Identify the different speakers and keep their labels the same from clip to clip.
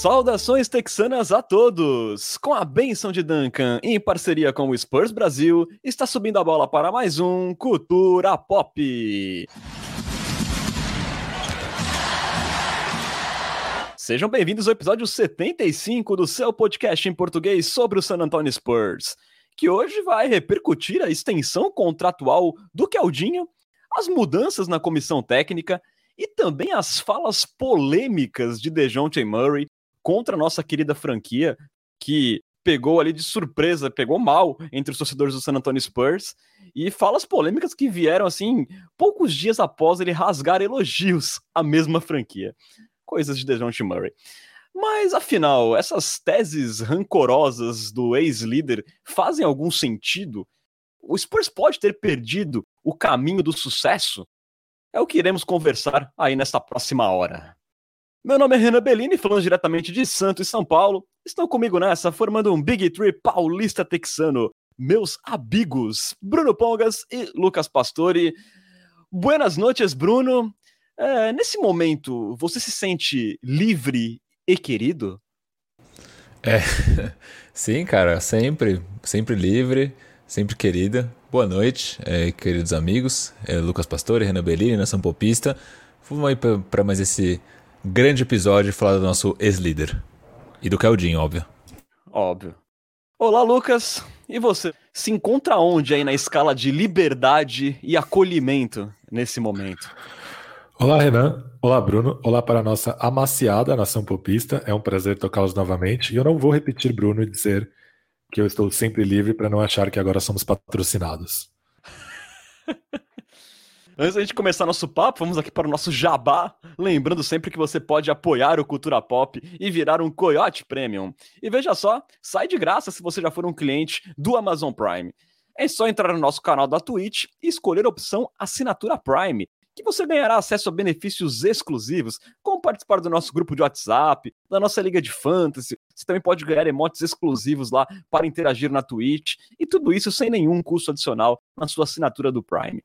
Speaker 1: Saudações texanas a todos! Com a benção de Duncan, em parceria com o Spurs Brasil, está subindo a bola para mais um Cultura Pop. Sejam bem-vindos ao episódio 75 do seu podcast em português sobre o San Antonio Spurs, que hoje vai repercutir a extensão contratual do Caldinho, as mudanças na comissão técnica e também as falas polêmicas de DeJounte Murray contra a nossa querida franquia, que pegou ali de surpresa, pegou mal entre os torcedores do San Antonio Spurs, e falas polêmicas que vieram assim poucos dias após ele rasgar elogios à mesma franquia. Coisas de DeJounte Murray. Mas afinal, essas teses rancorosas do ex-líder fazem algum sentido? O Spurs pode ter perdido o caminho do sucesso? É o que iremos conversar aí nesta próxima hora. Meu nome é Renan Bellini, falando diretamente de Santos e São Paulo. Estão comigo nessa, formando um Big Tree paulista texano. Meus amigos, Bruno Pongas e Lucas Pastore. Buenas noites, Bruno. É, nesse momento, você se sente livre e querido?
Speaker 2: É, sim, cara, sempre, sempre livre, sempre querida. Boa noite, é, queridos amigos. É, Lucas Pastore, Renan Bellini, Nação Popista. Vamos aí para mais esse grande episódio falar do nosso ex-líder. E do Caldinho, óbvio.
Speaker 1: Óbvio. Olá, Lucas. E você? Se encontra onde aí na escala de liberdade e acolhimento nesse momento?
Speaker 3: Olá, Renan. Olá, Bruno. Olá para a nossa amaciada nação popista. É um prazer tocá-los novamente. E eu não vou repetir, Bruno, e dizer que eu estou sempre livre para não achar que agora somos patrocinados.
Speaker 1: Antes da gente começar nosso papo, vamos aqui para o nosso jabá. Lembrando sempre que você pode apoiar o Cultura Pop e virar um Coyote Premium. E veja só, sai de graça se você já for um cliente do Amazon Prime. É só entrar no nosso canal da Twitch e escolher a opção Assinatura Prime, que você ganhará acesso a benefícios exclusivos, como participar do nosso grupo de WhatsApp, da nossa liga de fantasy. Você também pode ganhar emotes exclusivos lá para interagir na Twitch, e tudo isso sem nenhum custo adicional na sua assinatura do Prime.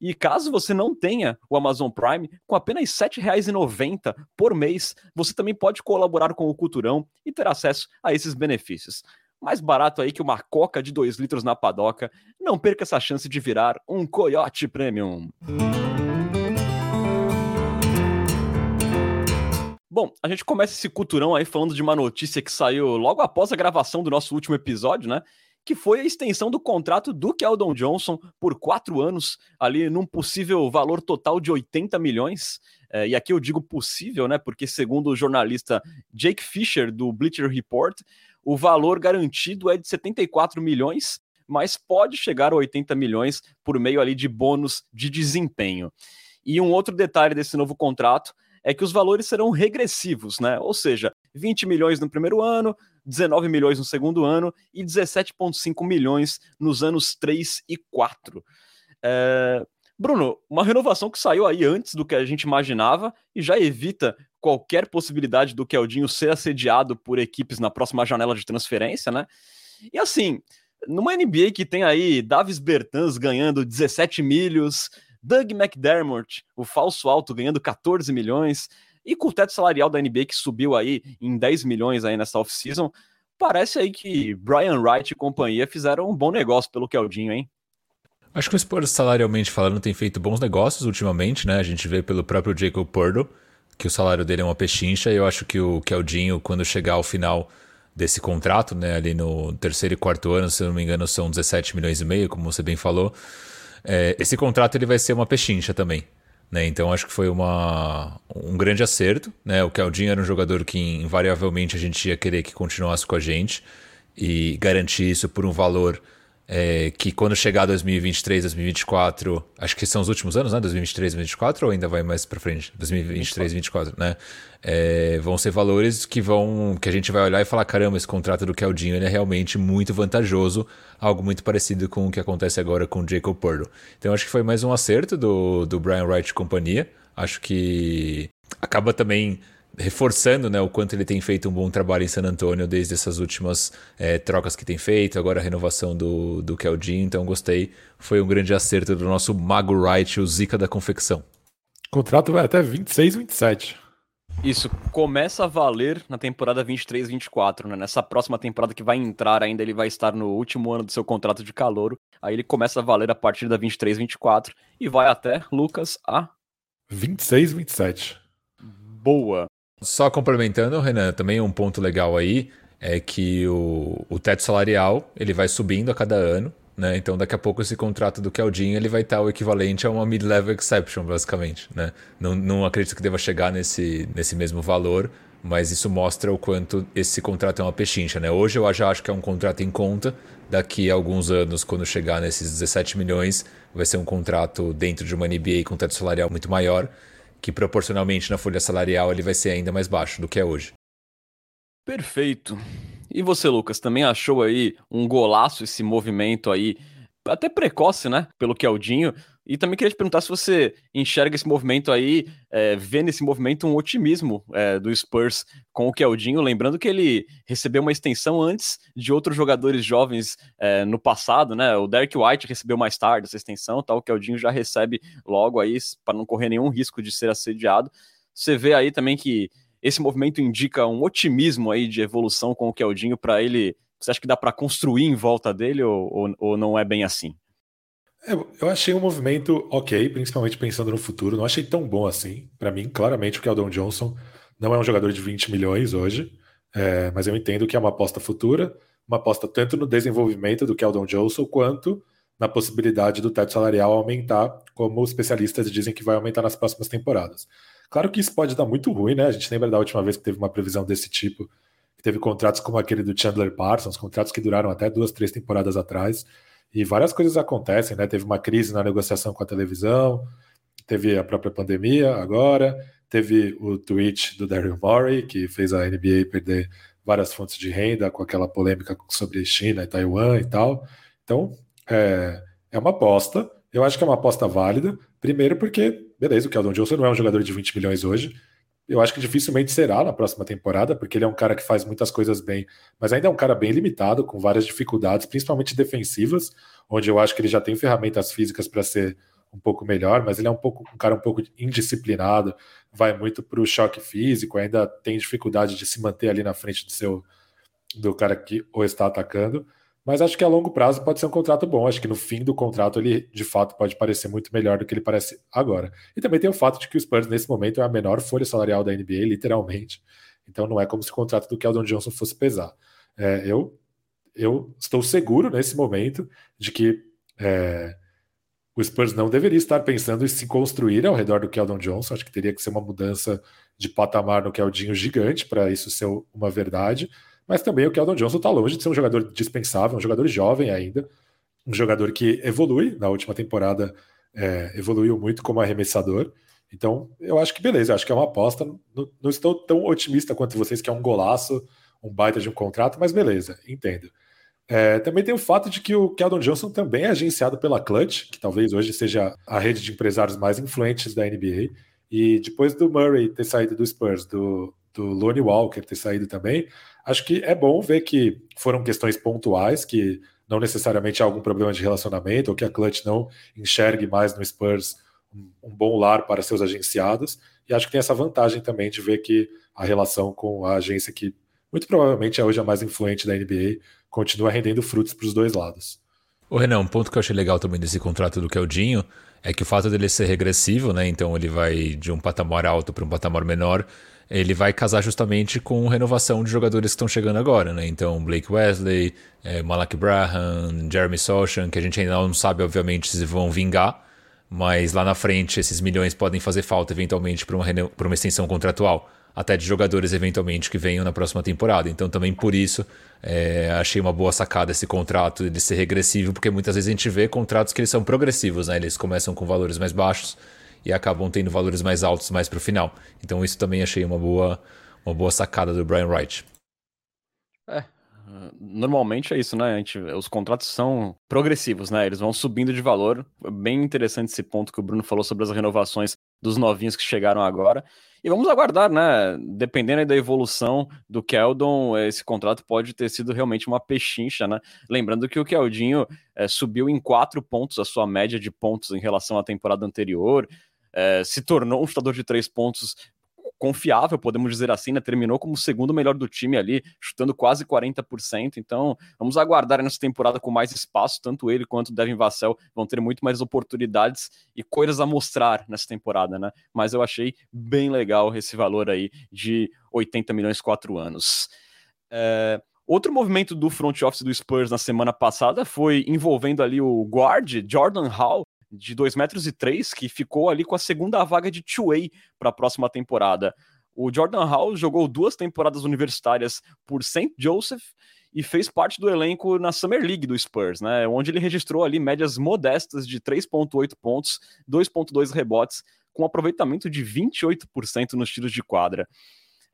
Speaker 1: E caso você não tenha o Amazon Prime, com apenas R$ 7,90 por mês, você também pode colaborar com o Culturão e ter acesso a esses benefícios. Mais barato aí que uma coca de 2 litros na padoca. Não perca essa chance de virar um Coyote Premium. Bom, a gente começa esse culturão aí falando de uma notícia que saiu logo após a gravação do nosso último episódio, né? Que foi a extensão do contrato do Keldon Johnson por quatro anos, ali num possível valor total de 80 milhões. É, e aqui eu digo possível, né? Porque, segundo o jornalista Jake Fisher, do Bleacher Report, o valor garantido é de 74 milhões, mas pode chegar a 80 milhões por meio ali de bônus de desempenho. E um outro detalhe desse novo contrato é que os valores serão regressivos, né? Ou seja, 20 milhões no primeiro ano, 19 milhões no segundo ano e 17,5 milhões nos anos 3 e 4. É... Bruno, uma renovação que saiu aí antes do que a gente imaginava e já evita qualquer possibilidade do Keldinho ser assediado por equipes na próxima janela de transferência, né? E assim, numa NBA que tem aí Davis Bertans ganhando 17 milhos, Doug McDermott, o falso alto, ganhando 14 milhões, e com o teto salarial da NBA que subiu aí em 10 milhões aí nessa off-season, parece aí que Brian Wright e companhia fizeram um bom negócio pelo Keldinho, hein?
Speaker 2: Acho que o Spurs, salarialmente falando, tem feito bons negócios ultimamente, né? A gente vê pelo próprio Jacob Purdo que o salário dele é uma pechincha, e eu acho que o Keldinho, quando chegar ao final desse contrato, né, ali no terceiro e quarto ano, se eu não me engano, são 17 milhões e meio, como você bem falou, é, esse contrato ele vai ser uma pechincha também. Né? Então acho que foi uma, um grande acerto. Né? O Caldinho era um jogador que invariavelmente a gente ia querer que continuasse com a gente e garantir isso por um valor é, que quando chegar 2023, 2024, acho que são os últimos anos, né? 2023, 2024 ou ainda vai mais para frente? 2023, 2024, né? É, vão ser valores que vão que a gente vai olhar e falar caramba, esse contrato do Caldinho é realmente muito vantajoso, algo muito parecido com o que acontece agora com o Jacob Purdo. Então acho que foi mais um acerto do, do Brian Wright e companhia. Acho que acaba também reforçando né, o quanto ele tem feito um bom trabalho em San Antonio desde essas últimas é, trocas que tem feito, agora a renovação do, do Keldin, então gostei. Foi um grande acerto do nosso Mago Wright, o Zika da confecção.
Speaker 3: O contrato vai até 26, 27.
Speaker 1: Isso começa a valer na temporada 23-24, né? Nessa próxima temporada que vai entrar ainda, ele vai estar no último ano do seu contrato de calouro. Aí ele começa a valer a partir da 23-24 e vai até, Lucas, a
Speaker 3: 26-27.
Speaker 1: Boa.
Speaker 2: Só complementando, Renan, também um ponto legal aí é que o, o teto salarial ele vai subindo a cada ano. Né? Então, daqui a pouco, esse contrato do Keldinho ele vai estar o equivalente a uma mid-level exception, basicamente. Né? Não, não acredito que deva chegar nesse, nesse mesmo valor, mas isso mostra o quanto esse contrato é uma pechincha. Né? Hoje eu já acho que é um contrato em conta. Daqui a alguns anos, quando chegar nesses 17 milhões, vai ser um contrato dentro de uma NBA com teto salarial muito maior, que proporcionalmente na folha salarial ele vai ser ainda mais baixo do que é hoje.
Speaker 1: Perfeito. E você, Lucas, também achou aí um golaço esse movimento aí, até precoce, né? Pelo Keldinho. E também queria te perguntar se você enxerga esse movimento aí, é, vê nesse movimento um otimismo é, do Spurs com o Keldinho, lembrando que ele recebeu uma extensão antes de outros jogadores jovens é, no passado, né? O Derek White recebeu mais tarde essa extensão, tal. O Keldinho já recebe logo aí para não correr nenhum risco de ser assediado. Você vê aí também que esse movimento indica um otimismo aí de evolução com o Keldinho para ele. Você acha que dá para construir em volta dele ou, ou, ou não é bem assim?
Speaker 3: É, eu achei um movimento ok, principalmente pensando no futuro. Não achei tão bom assim. Para mim, claramente, o Keldon Johnson não é um jogador de 20 milhões hoje, é, mas eu entendo que é uma aposta futura, uma aposta tanto no desenvolvimento do Keldon Johnson quanto na possibilidade do teto salarial aumentar, como os especialistas dizem que vai aumentar nas próximas temporadas. Claro que isso pode dar muito ruim, né? A gente lembra da última vez que teve uma previsão desse tipo, que teve contratos como aquele do Chandler Parsons, contratos que duraram até duas, três temporadas atrás, e várias coisas acontecem, né? Teve uma crise na negociação com a televisão, teve a própria pandemia agora, teve o tweet do Daryl Morey, que fez a NBA perder várias fontes de renda com aquela polêmica sobre China e Taiwan e tal. Então, é, é uma aposta. Eu acho que é uma aposta válida. Primeiro porque, beleza, o Keldon Johnson não é um jogador de 20 milhões hoje. Eu acho que dificilmente será na próxima temporada, porque ele é um cara que faz muitas coisas bem, mas ainda é um cara bem limitado, com várias dificuldades, principalmente defensivas, onde eu acho que ele já tem ferramentas físicas para ser um pouco melhor, mas ele é um pouco um cara um pouco indisciplinado, vai muito para o choque físico, ainda tem dificuldade de se manter ali na frente do seu do cara que o está atacando. Mas acho que a longo prazo pode ser um contrato bom. Acho que no fim do contrato ele de fato pode parecer muito melhor do que ele parece agora. E também tem o fato de que o Spurs nesse momento é a menor folha salarial da NBA, literalmente. Então não é como se o contrato do Keldon Johnson fosse pesar. É, eu, eu estou seguro nesse momento de que é, o Spurs não deveria estar pensando em se construir ao redor do Keldon Johnson. Acho que teria que ser uma mudança de patamar no Keldinho gigante para isso ser uma verdade. Mas também o Keldon Johnson está longe de ser um jogador dispensável, um jogador jovem ainda, um jogador que evolui. Na última temporada, é, evoluiu muito como arremessador. Então, eu acho que beleza, acho que é uma aposta. Não, não, estou tão otimista quanto vocês, que é um golaço, um baita de um contrato, mas beleza, entendo. É, também tem o fato de que o Keldon Johnson também é agenciado pela Clutch, que talvez hoje seja a rede de empresários mais influentes da NBA. E depois do Murray ter saído do Spurs, do, do Lonnie Walker ter saído também, acho que é bom ver que foram questões pontuais, que não necessariamente há algum problema de relacionamento, ou que a Clutch não enxergue mais no Spurs um, bom lar para seus agenciados. E acho que tem essa vantagem também de ver que a relação com a agência, que muito provavelmente é hoje a mais influente da NBA, continua rendendo frutos para os dois lados.
Speaker 2: O Renan, um ponto que eu achei legal também desse contrato do Keldinho é que o fato dele ser regressivo, né? Então ele vai de um patamar alto para um patamar menor ele vai casar justamente com renovação de jogadores que estão chegando agora, né? Então, Blake Wesley, é, Malak Braham, Jeremy Sochan, que a gente ainda não sabe, obviamente, se vão vingar, mas lá na frente esses milhões podem fazer falta eventualmente para uma, uma extensão contratual, até de jogadores eventualmente que venham na próxima temporada. Então, também por isso, é, achei uma boa sacada esse contrato de ser regressivo, porque muitas vezes a gente vê contratos que eles são progressivos, né? Eles começam com valores mais baixos e acabam tendo valores mais altos mais para o final. Então isso também achei uma boa, uma boa sacada do Brian Wright.
Speaker 1: É, normalmente é isso, né? Gente, os contratos são progressivos, né? Eles vão subindo de valor. Bem interessante esse ponto que o Bruno falou sobre as renovações dos novinhos que chegaram agora. E vamos aguardar, né? Dependendo da evolução do Keldon, esse contrato pode ter sido realmente uma pechincha, né? Lembrando que o Keldinho é, subiu em quatro pontos a sua média de pontos em relação à temporada anterior é, se tornou um chutador de três pontos confiável, podemos dizer assim, né? Terminou como o segundo melhor do time ali, chutando quase 40%. Então, vamos aguardar nessa temporada com mais espaço. Tanto ele quanto o Devin Vassell vão ter muito mais oportunidades e coisas a mostrar nessa temporada, né? Mas eu achei bem legal esse valor aí de 80 milhões quatro anos. É, Outro movimento do front office do Spurs na semana passada foi envolvendo ali o guard Jordan Hall, de 2 metros e 3, que ficou ali com a segunda vaga de two-way para a próxima temporada. O Jordan Hall jogou duas temporadas universitárias por St. Joseph e fez parte do elenco na Summer League do Spurs, né, onde ele registrou ali médias modestas de 3.8 pontos, 2.2 rebotes, com aproveitamento de 28% nos tiros de quadra.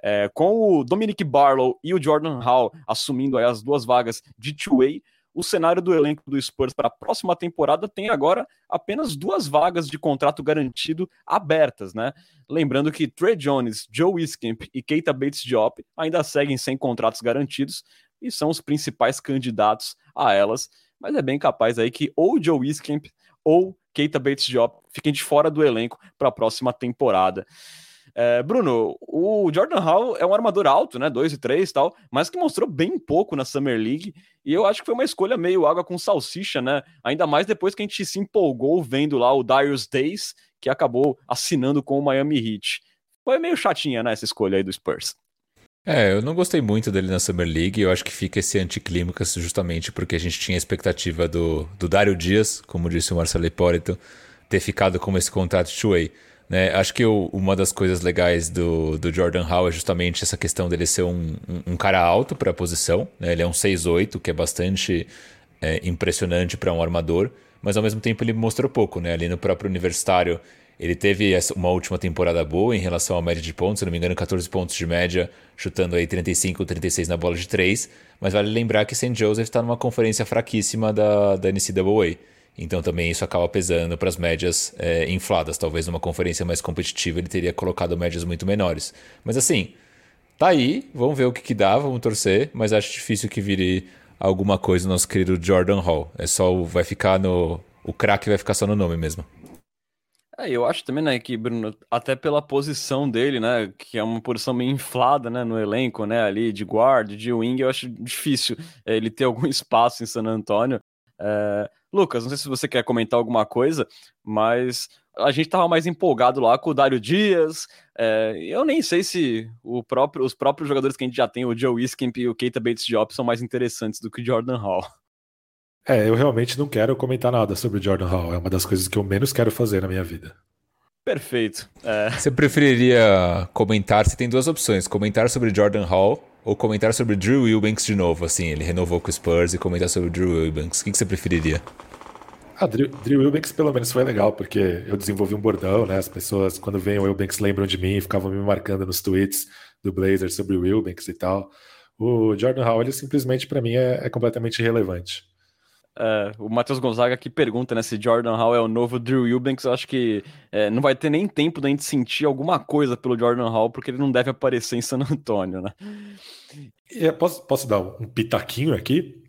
Speaker 1: É, com o Dominic Barlow e o Jordan Hall assumindo as duas vagas de two-way, o cenário do elenco do Spurs para a próxima temporada tem agora apenas duas vagas de contrato garantido abertas, né? Lembrando que Trey Jones, Joe Wiskimp e Keita Bates-Diop ainda seguem sem contratos garantidos e são os principais candidatos a elas, mas é bem capaz aí que ou Joe Wiskimp ou Keita Bates-Diop fiquem de fora do elenco para a próxima temporada. É, Bruno, o Jordan Hall é um armador alto, né? 2 e 3 e tal, mas que mostrou bem pouco na Summer League. E eu acho que foi uma escolha meio água com salsicha, né? Ainda mais depois que a gente se empolgou vendo lá o Darius Days, que acabou assinando com o Miami Heat. Foi meio chatinha, né? Essa escolha aí do Spurs.
Speaker 2: É, eu não gostei muito dele na Summer League. Eu acho que fica esse anticlímax justamente porque a gente tinha a expectativa do, do Dario Dias, como disse o Marcelo Hipólito, ter ficado com esse contrato two-way. Né? Acho que o, uma das coisas legais do, do Jordan Hall é justamente essa questão dele ser um, um, um cara alto para a posição. Né? Ele é um 6'8", que é bastante é, impressionante para um armador, mas ao mesmo tempo ele mostrou pouco. Né? Ali no próprio universitário, ele teve uma última temporada boa em relação à média de pontos, se não me engano, 14 pontos de média, chutando aí 35, 36 na bola de 3. Mas vale lembrar que St. Joseph está numa conferência fraquíssima da, da NCAA. Então também isso acaba pesando para as médias é, infladas. Talvez numa conferência mais competitiva ele teria colocado médias muito menores. Mas assim, tá aí, vamos ver o que, que dá, vamos torcer, mas acho difícil que vire alguma coisa no nosso querido Jordan Hall. É só vai ficar no. O craque vai ficar só no nome mesmo.
Speaker 1: É, eu acho também, né, que Bruno, até pela posição dele, né, que é uma posição meio inflada, né, no elenco, né, ali de guard, de wing, eu acho difícil é, ele ter algum espaço em San Antonio. É, Lucas, não sei se você quer comentar alguma coisa, mas a gente estava mais empolgado lá com o Dário Dias. É, eu nem sei se próprio, os próprios jogadores que a gente já tem, o Joe Wiskimp e o Keita Bates Diop, são mais interessantes do que o Jordan Hall.
Speaker 3: É, eu realmente não quero comentar nada sobre o Jordan Hall. É uma das coisas que eu menos quero fazer na minha vida.
Speaker 1: Perfeito.
Speaker 2: É. Você preferiria comentar? Você tem duas opções: comentar sobre Jordan Hall ou comentar sobre Drew Wilbanks de novo, assim, ele renovou com o Spurs e comentar sobre Drew Wilbanks. O que, que você preferiria?
Speaker 3: Ah, Drew, Drew pelo menos foi legal, porque eu desenvolvi um bordão, né? As pessoas, quando veem o Wilbanks, lembram de mim, ficavam me marcando nos tweets do Blazers sobre o Wilbanks e tal. O Jordan Howell, ele simplesmente, para mim, é, é completamente irrelevante.
Speaker 1: É, o Matheus Gonzaga aqui pergunta né, se Jordan Hall é o novo Drew Eubanks. Eu acho que é, não vai ter nem tempo da gente sentir alguma coisa pelo Jordan Hall, porque ele não deve aparecer em San Antônio, né?
Speaker 3: É, posso, posso dar um pitaquinho aqui?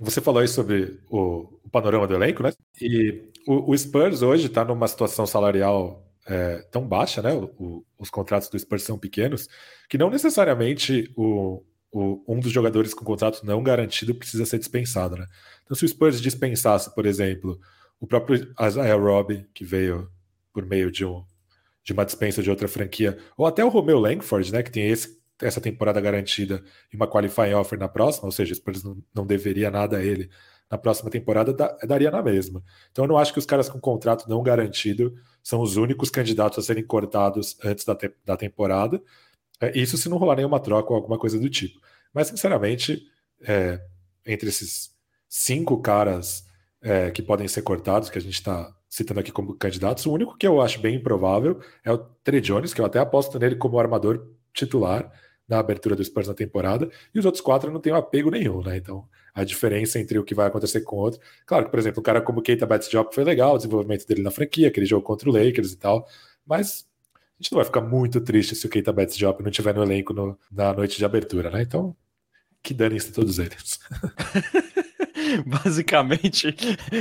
Speaker 3: Você falou aí sobre o, o panorama do elenco, né? E o, o Spurs hoje está numa situação salarial é, tão baixa, né? O, os contratos do Spurs são pequenos, que não necessariamente o, o, um dos jogadores com contrato não garantido precisa ser dispensado, né? Então, se o Spurs dispensasse, por exemplo, o próprio Isaiah Robb, que veio por meio de, um, de uma dispensa de outra franquia, ou até o Romeo Langford, né, que tem esse, essa temporada garantida e uma qualifying offer na próxima, ou seja, o Spurs não, não deveria nada a ele na próxima temporada, daria na mesma. Então, eu não acho que os caras com contrato não garantido são os únicos candidatos a serem cortados antes da, te da temporada. É, isso se não rolar nenhuma troca ou alguma coisa do tipo. Mas, sinceramente, é, entre esses cinco caras é, que podem ser cortados, que a gente está citando aqui como candidatos, o único que eu acho bem improvável é o Trey Jones, que eu até aposto nele como armador titular na abertura do Spurs na temporada, e os outros quatro não têm apego nenhum, né? Então, a diferença entre o que vai acontecer com o outro. Claro que, por exemplo, um cara como Keita Bates-Diop foi legal, o desenvolvimento dele na franquia, aquele jogo contra o Lakers e tal, mas a gente não vai ficar muito triste se o Keita Betts Job não estiver no elenco no, na noite de abertura, né? Então, que danem-se todos eles.
Speaker 1: Basicamente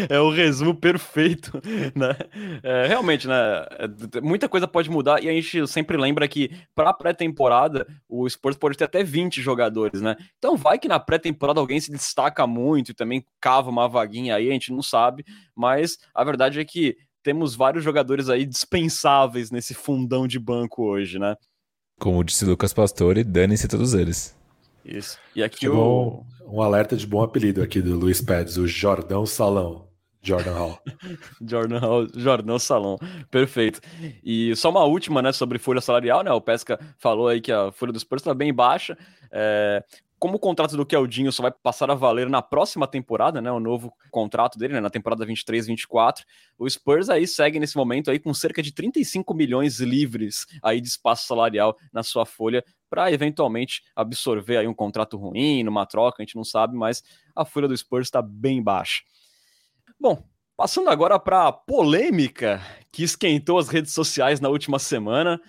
Speaker 1: é o resumo perfeito, né? É, realmente, né? É, muita coisa pode mudar e a gente sempre lembra que para pré-temporada o Spurs pode ter até 20 jogadores, né? Então vai que na pré-temporada alguém se destaca muito e também cava uma vaguinha aí, a gente não sabe, mas a verdade é que temos vários jogadores aí dispensáveis nesse fundão de banco hoje, né?
Speaker 2: Como disse Lucas Pastore, dane-se todos eles.
Speaker 1: Isso. E aqui
Speaker 3: o... um alerta de bom apelido aqui do Luiz Pérez, o Jordão Salão. Jordan Hall.
Speaker 1: Jordan Hall, Jordão Salão. Perfeito. E só uma última, né, sobre folha salarial, né? O Pesca falou aí que a folha dos Spurs está bem baixa. É, como o contrato do Keldinho só vai passar a valer na próxima temporada, né, o novo contrato dele, né, na temporada 23-24, o Spurs aí segue nesse momento aí com cerca de 35 milhões livres aí de espaço salarial na sua folha para eventualmente absorver aí um contrato ruim, numa troca, a gente não sabe, mas a folha do Spurs está bem baixa. Bom, passando agora para a polêmica que esquentou as redes sociais na última semana,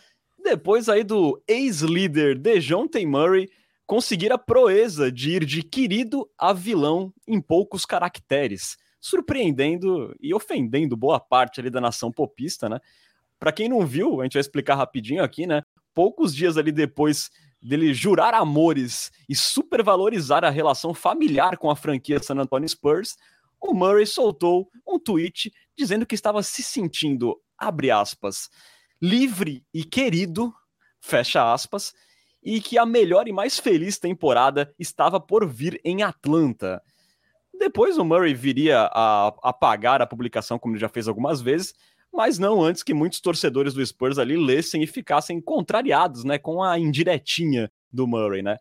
Speaker 1: depois aí do ex-líder DeJounte Murray conseguir a proeza de ir de querido a vilão em poucos caracteres, surpreendendo e ofendendo boa parte ali da nação popista, né? Para quem não viu, a gente vai explicar rapidinho aqui, né? Poucos dias ali depois dele jurar amores e supervalorizar a relação familiar com a franquia San Antonio Spurs, o Murray soltou um tweet dizendo que estava se sentindo, abre aspas, livre e querido, fecha aspas, e que a melhor e mais feliz temporada estava por vir em Atlanta. Depois o Murray viria a apagar a publicação, como ele já fez algumas vezes, mas não antes que muitos torcedores do Spurs ali lessem e ficassem contrariados, né, com a indiretinha do Murray, né?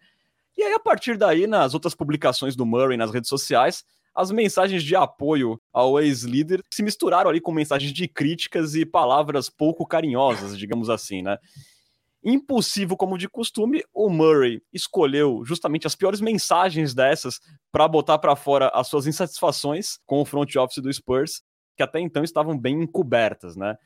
Speaker 1: E aí a partir daí, nas outras publicações do Murray nas redes sociais, as mensagens de apoio ao ex-líder se misturaram ali com mensagens de críticas e palavras pouco carinhosas, digamos assim, né? Impulsivo como de costume, o Murray escolheu justamente as piores mensagens dessas para botar para fora as suas insatisfações com o front office do Spurs, que até então estavam bem encobertas, né?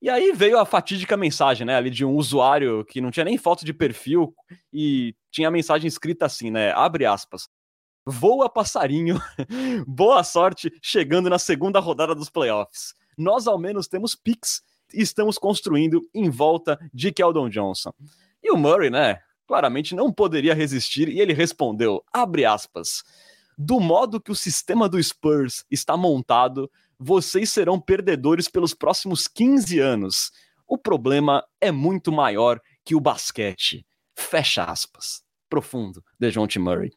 Speaker 1: E aí veio a fatídica mensagem, né, ali de um usuário que não tinha nem foto de perfil e tinha a mensagem escrita assim, né, abre aspas, voa passarinho, boa sorte chegando na segunda rodada dos playoffs. Nós ao menos temos picks estamos construindo em volta de Keldon Johnson. E o Murray, né, claramente não poderia resistir e ele respondeu, abre aspas, do modo que o sistema do Spurs está montado, vocês serão perdedores pelos próximos 15 anos. O problema é muito maior que o basquete. Fecha aspas. Profundo, DeJounte Murray.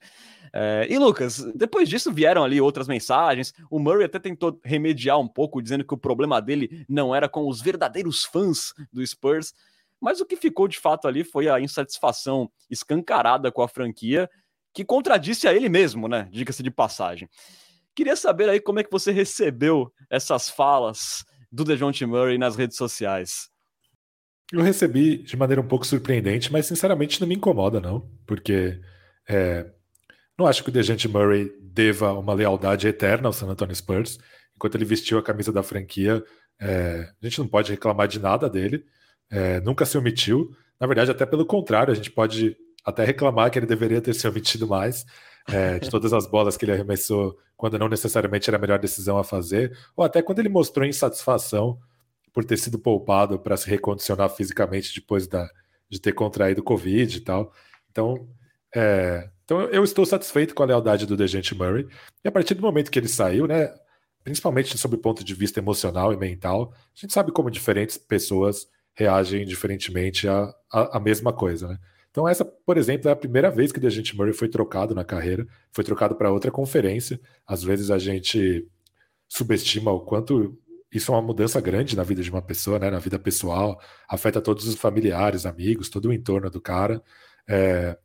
Speaker 1: É, e Lucas, depois disso vieram ali outras mensagens. O Murray até tentou remediar um pouco, dizendo que o problema dele não era com os verdadeiros fãs do Spurs. Mas o que ficou de fato ali foi a insatisfação escancarada com a franquia, que contradisse a ele mesmo, né? Diga-se de passagem. Queria saber aí como é que você recebeu essas falas do DeJounte Murray nas redes sociais.
Speaker 3: Eu recebi de maneira um pouco surpreendente, mas sinceramente não me incomoda, não. Porque é, não acho que o Dejante Murray deva uma lealdade eterna ao San Antonio Spurs. Enquanto ele vestiu a camisa da franquia, é, a gente não pode reclamar de nada dele. É, nunca se omitiu. Na verdade, até pelo contrário, a gente pode até reclamar que ele deveria ter se omitido mais é, de todas as bolas que ele arremessou quando não necessariamente era a melhor decisão a fazer, ou até quando ele mostrou insatisfação por ter sido poupado para se recondicionar fisicamente depois da, de ter contraído Covid e tal. Então, é, então eu estou satisfeito com a lealdade do Dejante Murray. E a partir do momento que ele saiu, né, principalmente sob o ponto de vista emocional e mental, a gente sabe como diferentes pessoas reagem diferentemente à, à, à mesma coisa. Né? Então essa, por exemplo, é a primeira vez que o Dejante Murray foi trocado na carreira, foi trocado para outra conferência. Às vezes a gente subestima o quanto isso é uma mudança grande na vida de uma pessoa, né, na vida pessoal, afeta todos os familiares, amigos, todo o entorno do cara. É,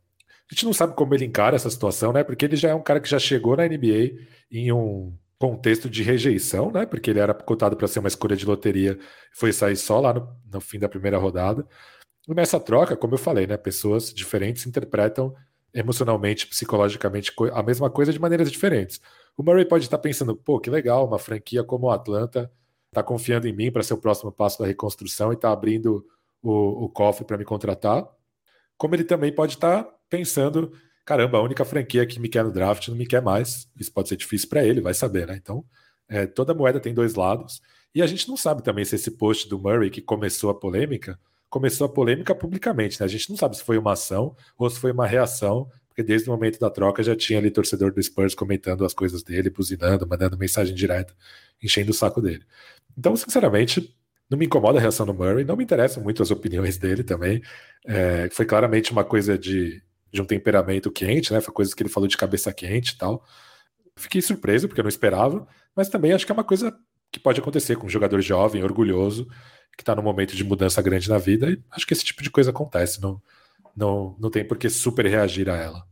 Speaker 3: a gente não sabe como ele encara essa situação, né? Porque ele já é um cara que já chegou na NBA em um contexto de rejeição, né? Porque ele era cotado para ser uma escolha de loteria, foi sair só lá no, no, fim da primeira rodada. E nessa troca, como eu falei, né? Pessoas diferentes interpretam emocionalmente, psicologicamente a mesma coisa de maneiras diferentes. O Murray pode estar pensando, pô, que legal, uma franquia como o Atlanta está confiando em mim para ser o próximo passo da reconstrução e está abrindo o, o cofre para me contratar. Como ele também pode estar pensando, caramba, a única franquia que me quer no draft não me quer mais. Isso pode ser difícil para ele, vai saber, né? Então, é, toda moeda tem dois lados. E a gente não sabe também se esse post do Murray que começou a polêmica, começou a polêmica publicamente, né? A gente não sabe se foi uma ação ou se foi uma reação, porque desde o momento da troca já tinha ali torcedor do Spurs comentando as coisas dele, buzinando, mandando mensagem direta, enchendo o saco dele. Então, sinceramente, não me incomoda a reação do Murray, não me interessam muito as opiniões dele também. É, foi claramente uma coisa de, de um temperamento quente, né? Foi coisas que ele falou de cabeça quente e tal. Fiquei surpreso, porque eu não esperava, mas também acho que é uma coisa que pode acontecer com um jogador jovem, orgulhoso, que está num momento de mudança grande na vida, e acho que esse tipo de coisa acontece, não, não, não tem por que super reagir a ela.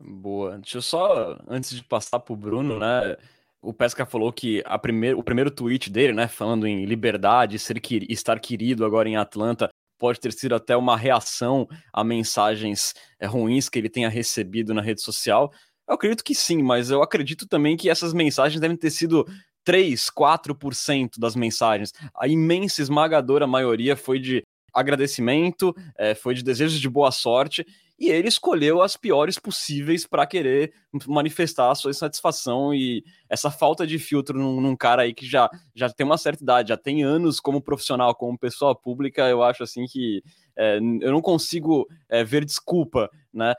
Speaker 1: Boa. Deixa eu só, antes de passar para o Bruno, né? O Pesca falou que a primeir, o primeiro tweet dele, né, falando em liberdade, ser, estar querido agora em Atlanta, pode ter sido até uma reação a mensagens é, ruins que ele tenha recebido na rede social. Eu acredito que sim, mas eu acredito também que essas mensagens devem ter sido 3, 4% das mensagens. A imensa, esmagadora maioria foi de agradecimento, é, foi de desejos de boa sorte, e ele escolheu as piores possíveis para querer manifestar a sua insatisfação e essa falta de filtro num, num, cara aí que já, já tem uma certa idade, já tem anos como profissional, como pessoa pública, eu acho assim que é, eu não consigo é, ver desculpa, né?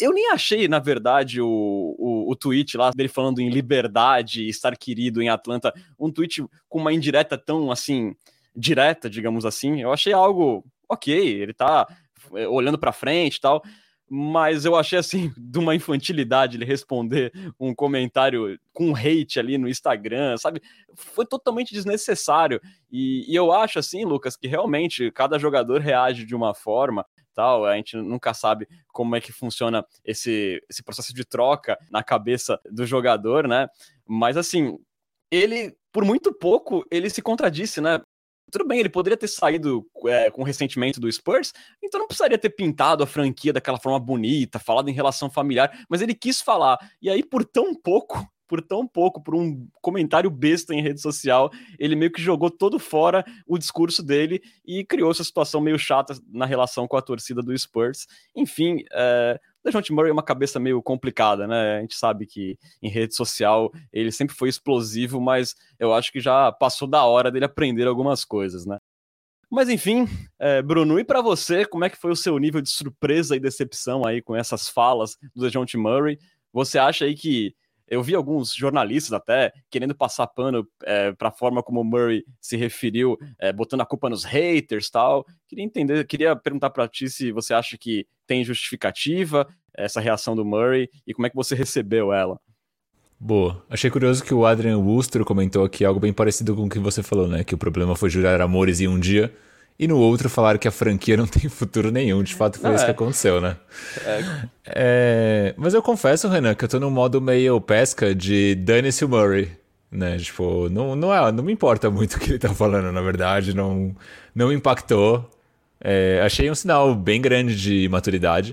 Speaker 1: Eu nem achei, na verdade, o, o, o, tweet lá dele falando em liberdade, estar querido em Atlanta, um tweet com uma indireta tão assim, direta, digamos assim. Eu achei algo ok, ele tá é, olhando para frente e tal, mas eu achei assim de uma infantilidade ele responder um comentário com hate ali no Instagram, sabe? Foi totalmente desnecessário. E, e eu acho assim, Lucas, que realmente cada jogador reage de uma forma tal, a gente nunca sabe como é que funciona esse, esse processo de troca na cabeça do jogador, né? Mas assim, ele, por muito pouco, ele se contradisse, né? Tudo bem, ele poderia ter saído é, com ressentimento do Spurs, então não precisaria ter pintado a franquia daquela forma bonita, falado em relação familiar, mas ele quis falar. E aí, por tão pouco, por tão pouco, por um comentário besta em rede social, ele meio que jogou todo fora o discurso dele e criou essa situação meio chata na relação com a torcida do Spurs. Enfim, é, o Dejounte Murray é uma cabeça meio complicada, né? A gente sabe que em rede social ele sempre foi explosivo, mas eu acho que já passou da hora dele aprender algumas coisas, né? Mas enfim, é, Bruno, e para você, como é que foi o seu nível de surpresa e decepção aí com essas falas do Dejounte Murray? Você acha aí que eu vi alguns jornalistas até querendo passar pano é, para a forma como o Murray se referiu, é, botando a culpa nos haters tal. Queria entender, queria perguntar para ti se você acha que tem justificativa essa reação do Murray e como é que você recebeu ela.
Speaker 2: Boa. Achei curioso que o Adrian Wooster comentou aqui algo bem parecido com o que você falou, né? Que o problema foi jurar amores em um dia e no outro falaram que a franquia não tem futuro nenhum. De fato, foi não, isso é. que aconteceu, né? É. É... Mas eu confesso, Renan, que eu tô num modo meio pesca de dane-se o Murray. Né? Tipo, não, não, é, não me importa muito o que ele tá falando, na verdade. Não, não me impactou. É, achei um sinal bem grande de maturidade.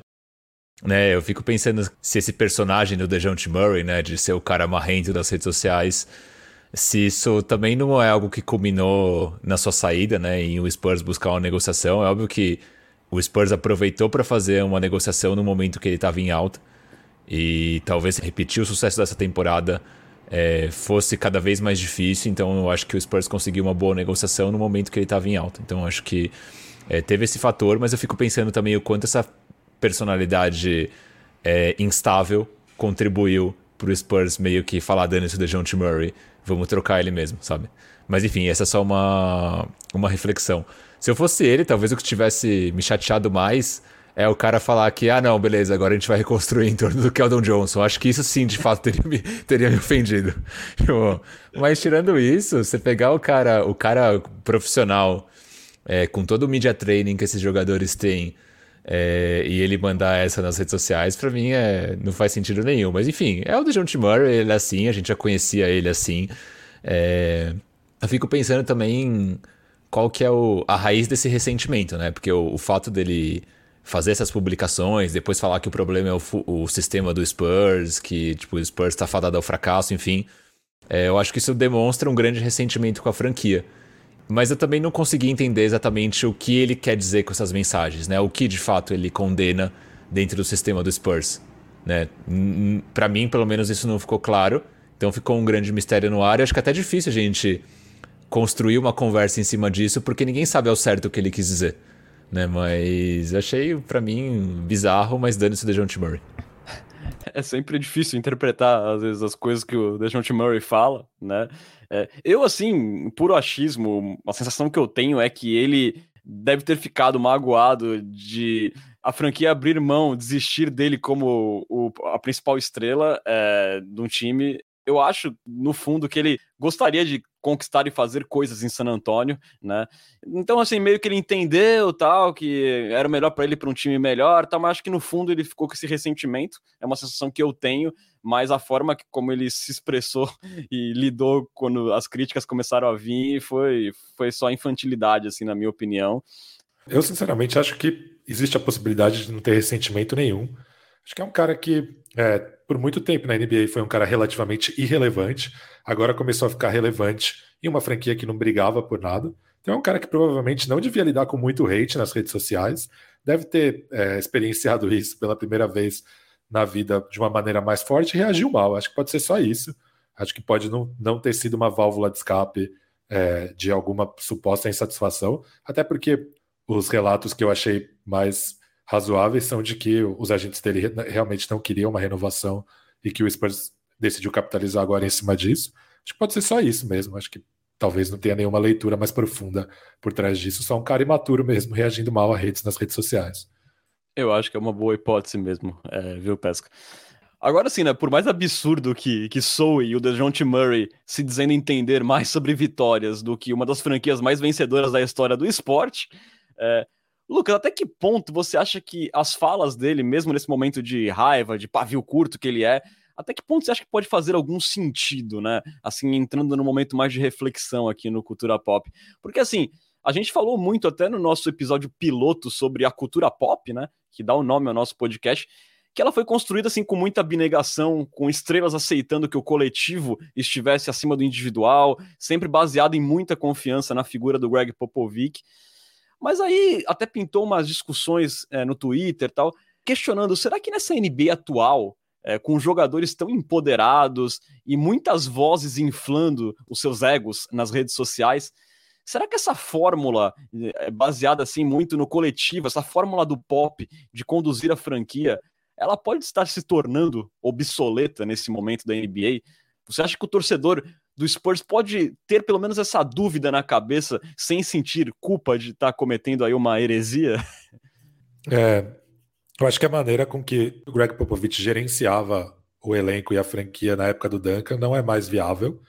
Speaker 2: Né, eu fico pensando se esse personagem do Dejounte Murray, né, de ser o cara marrento das redes sociais, se isso também não é algo que culminou na sua saída, né, em o Spurs buscar uma negociação. É óbvio que o Spurs aproveitou para fazer uma negociação no momento que ele estava em alta e talvez repetir o sucesso dessa temporada é, fosse cada vez mais difícil. Então eu acho que o Spurs conseguiu uma boa negociação no momento que ele estava em alta. Então eu acho que é, teve esse fator, mas eu fico pensando também o quanto essa personalidade é, instável contribuiu para o Spurs meio que falar dane-se do John T. Murray vamos trocar ele mesmo, sabe? Mas enfim, essa é só uma, uma reflexão. Se eu fosse ele, talvez o que tivesse me chateado mais é o cara falar que, ah, não, beleza, agora a gente vai reconstruir em torno do Keldon Johnson. Acho que isso sim, de fato, teria me, teria me ofendido. Mas tirando isso, você pegar o cara, o cara profissional, é, com todo o media training que esses jogadores têm, é, e ele mandar essa nas redes sociais, para mim é, não faz sentido nenhum. Mas enfim, é o DeJounte Murray, ele é assim, a gente já conhecia ele assim. É, eu fico pensando também em qual que é o, a raiz desse ressentimento, né? Porque o, o, fato dele fazer essas publicações, depois falar que o problema é o, o sistema do Spurs, que tipo, o Spurs está fadado ao fracasso, enfim. É, eu acho que isso demonstra um grande ressentimento com a franquia. Mas eu também não consegui entender exatamente o que ele quer dizer com essas mensagens, né? O que de fato ele condena dentro do sistema do Spurs. Né? Para mim, pelo menos, isso não ficou claro. Então ficou um grande mistério no ar e acho que é até difícil a gente construir uma conversa em cima disso, porque ninguém sabe ao certo o que ele quis dizer. Né? Mas achei, para mim, bizarro, mas dane-se o DeJounte Murray.
Speaker 1: É sempre difícil interpretar, às vezes, as coisas que o DeJounte Murray fala, né? É, eu, assim, puro achismo, a sensação que eu tenho é que ele deve ter ficado magoado de a franquia abrir mão, desistir dele como o, a principal estrela é, de um time eu acho, no fundo, que ele gostaria de conquistar e fazer coisas em San Antônio, né? Então, assim, meio que ele entendeu, tal, que era melhor para ele para um time melhor, tal, mas acho que no fundo ele ficou com esse ressentimento. É uma sensação que eu tenho, mas a forma que, como ele se expressou e lidou quando as críticas começaram a vir foi, foi só infantilidade, assim, na minha opinião.
Speaker 3: Eu, sinceramente, acho que existe a possibilidade de não ter ressentimento nenhum. Acho que é um cara que é, por muito tempo na NBA foi um cara relativamente irrelevante, agora começou a ficar relevante em uma franquia que não brigava por nada. Então é um cara que provavelmente não devia lidar com muito hate nas redes sociais, deve ter é, experienciado isso pela primeira vez na vida de uma maneira mais forte e reagiu mal. Acho que pode ser só isso. Acho que pode não, não ter sido uma válvula de escape é, de alguma suposta insatisfação, até porque os relatos que eu achei mais razoáveis são de que os agentes dele realmente não queriam uma renovação e que o Spurs decidiu capitalizar agora em cima disso. Acho que pode ser só isso mesmo. Acho que talvez não tenha nenhuma leitura mais profunda por trás disso. Só um cara imaturo mesmo, reagindo mal a redes nas redes sociais.
Speaker 1: Eu acho que é uma boa hipótese mesmo, é, viu, Pesca? Agora sim, né? Por mais absurdo que, que soe o DeJounte Murray se dizendo entender mais sobre vitórias do que uma das franquias mais vencedoras da história do esporte, é, Lucas, até que ponto você acha que as falas dele, mesmo nesse momento de raiva, de pavio curto que ele é, até que ponto você acha que pode fazer algum sentido, né? Assim, entrando no momento mais de reflexão aqui no Cultura Pop. Porque, assim, a gente falou muito até no nosso episódio piloto sobre a cultura pop, né? Que dá o nome ao nosso podcast. Que ela foi construída assim com muita abnegação, com estrelas aceitando que o coletivo estivesse acima do individual, sempre baseado em muita confiança na figura do Greg Popovich. Mas aí até pintou umas discussões é, no Twitter tal, questionando: será que nessa NBA atual, é, com jogadores tão empoderados e muitas vozes inflando os seus egos nas redes sociais, será que essa fórmula, é, baseada assim muito no coletivo, essa fórmula do pop de conduzir a franquia, ela pode estar se tornando obsoleta nesse momento da NBA? Você acha que o torcedor do Spurs pode ter pelo menos essa dúvida na cabeça sem sentir culpa de estar tá cometendo aí uma heresia?
Speaker 3: É, eu acho que a maneira com que o Greg Popovich gerenciava o elenco e a franquia na época do Duncan não é mais viável.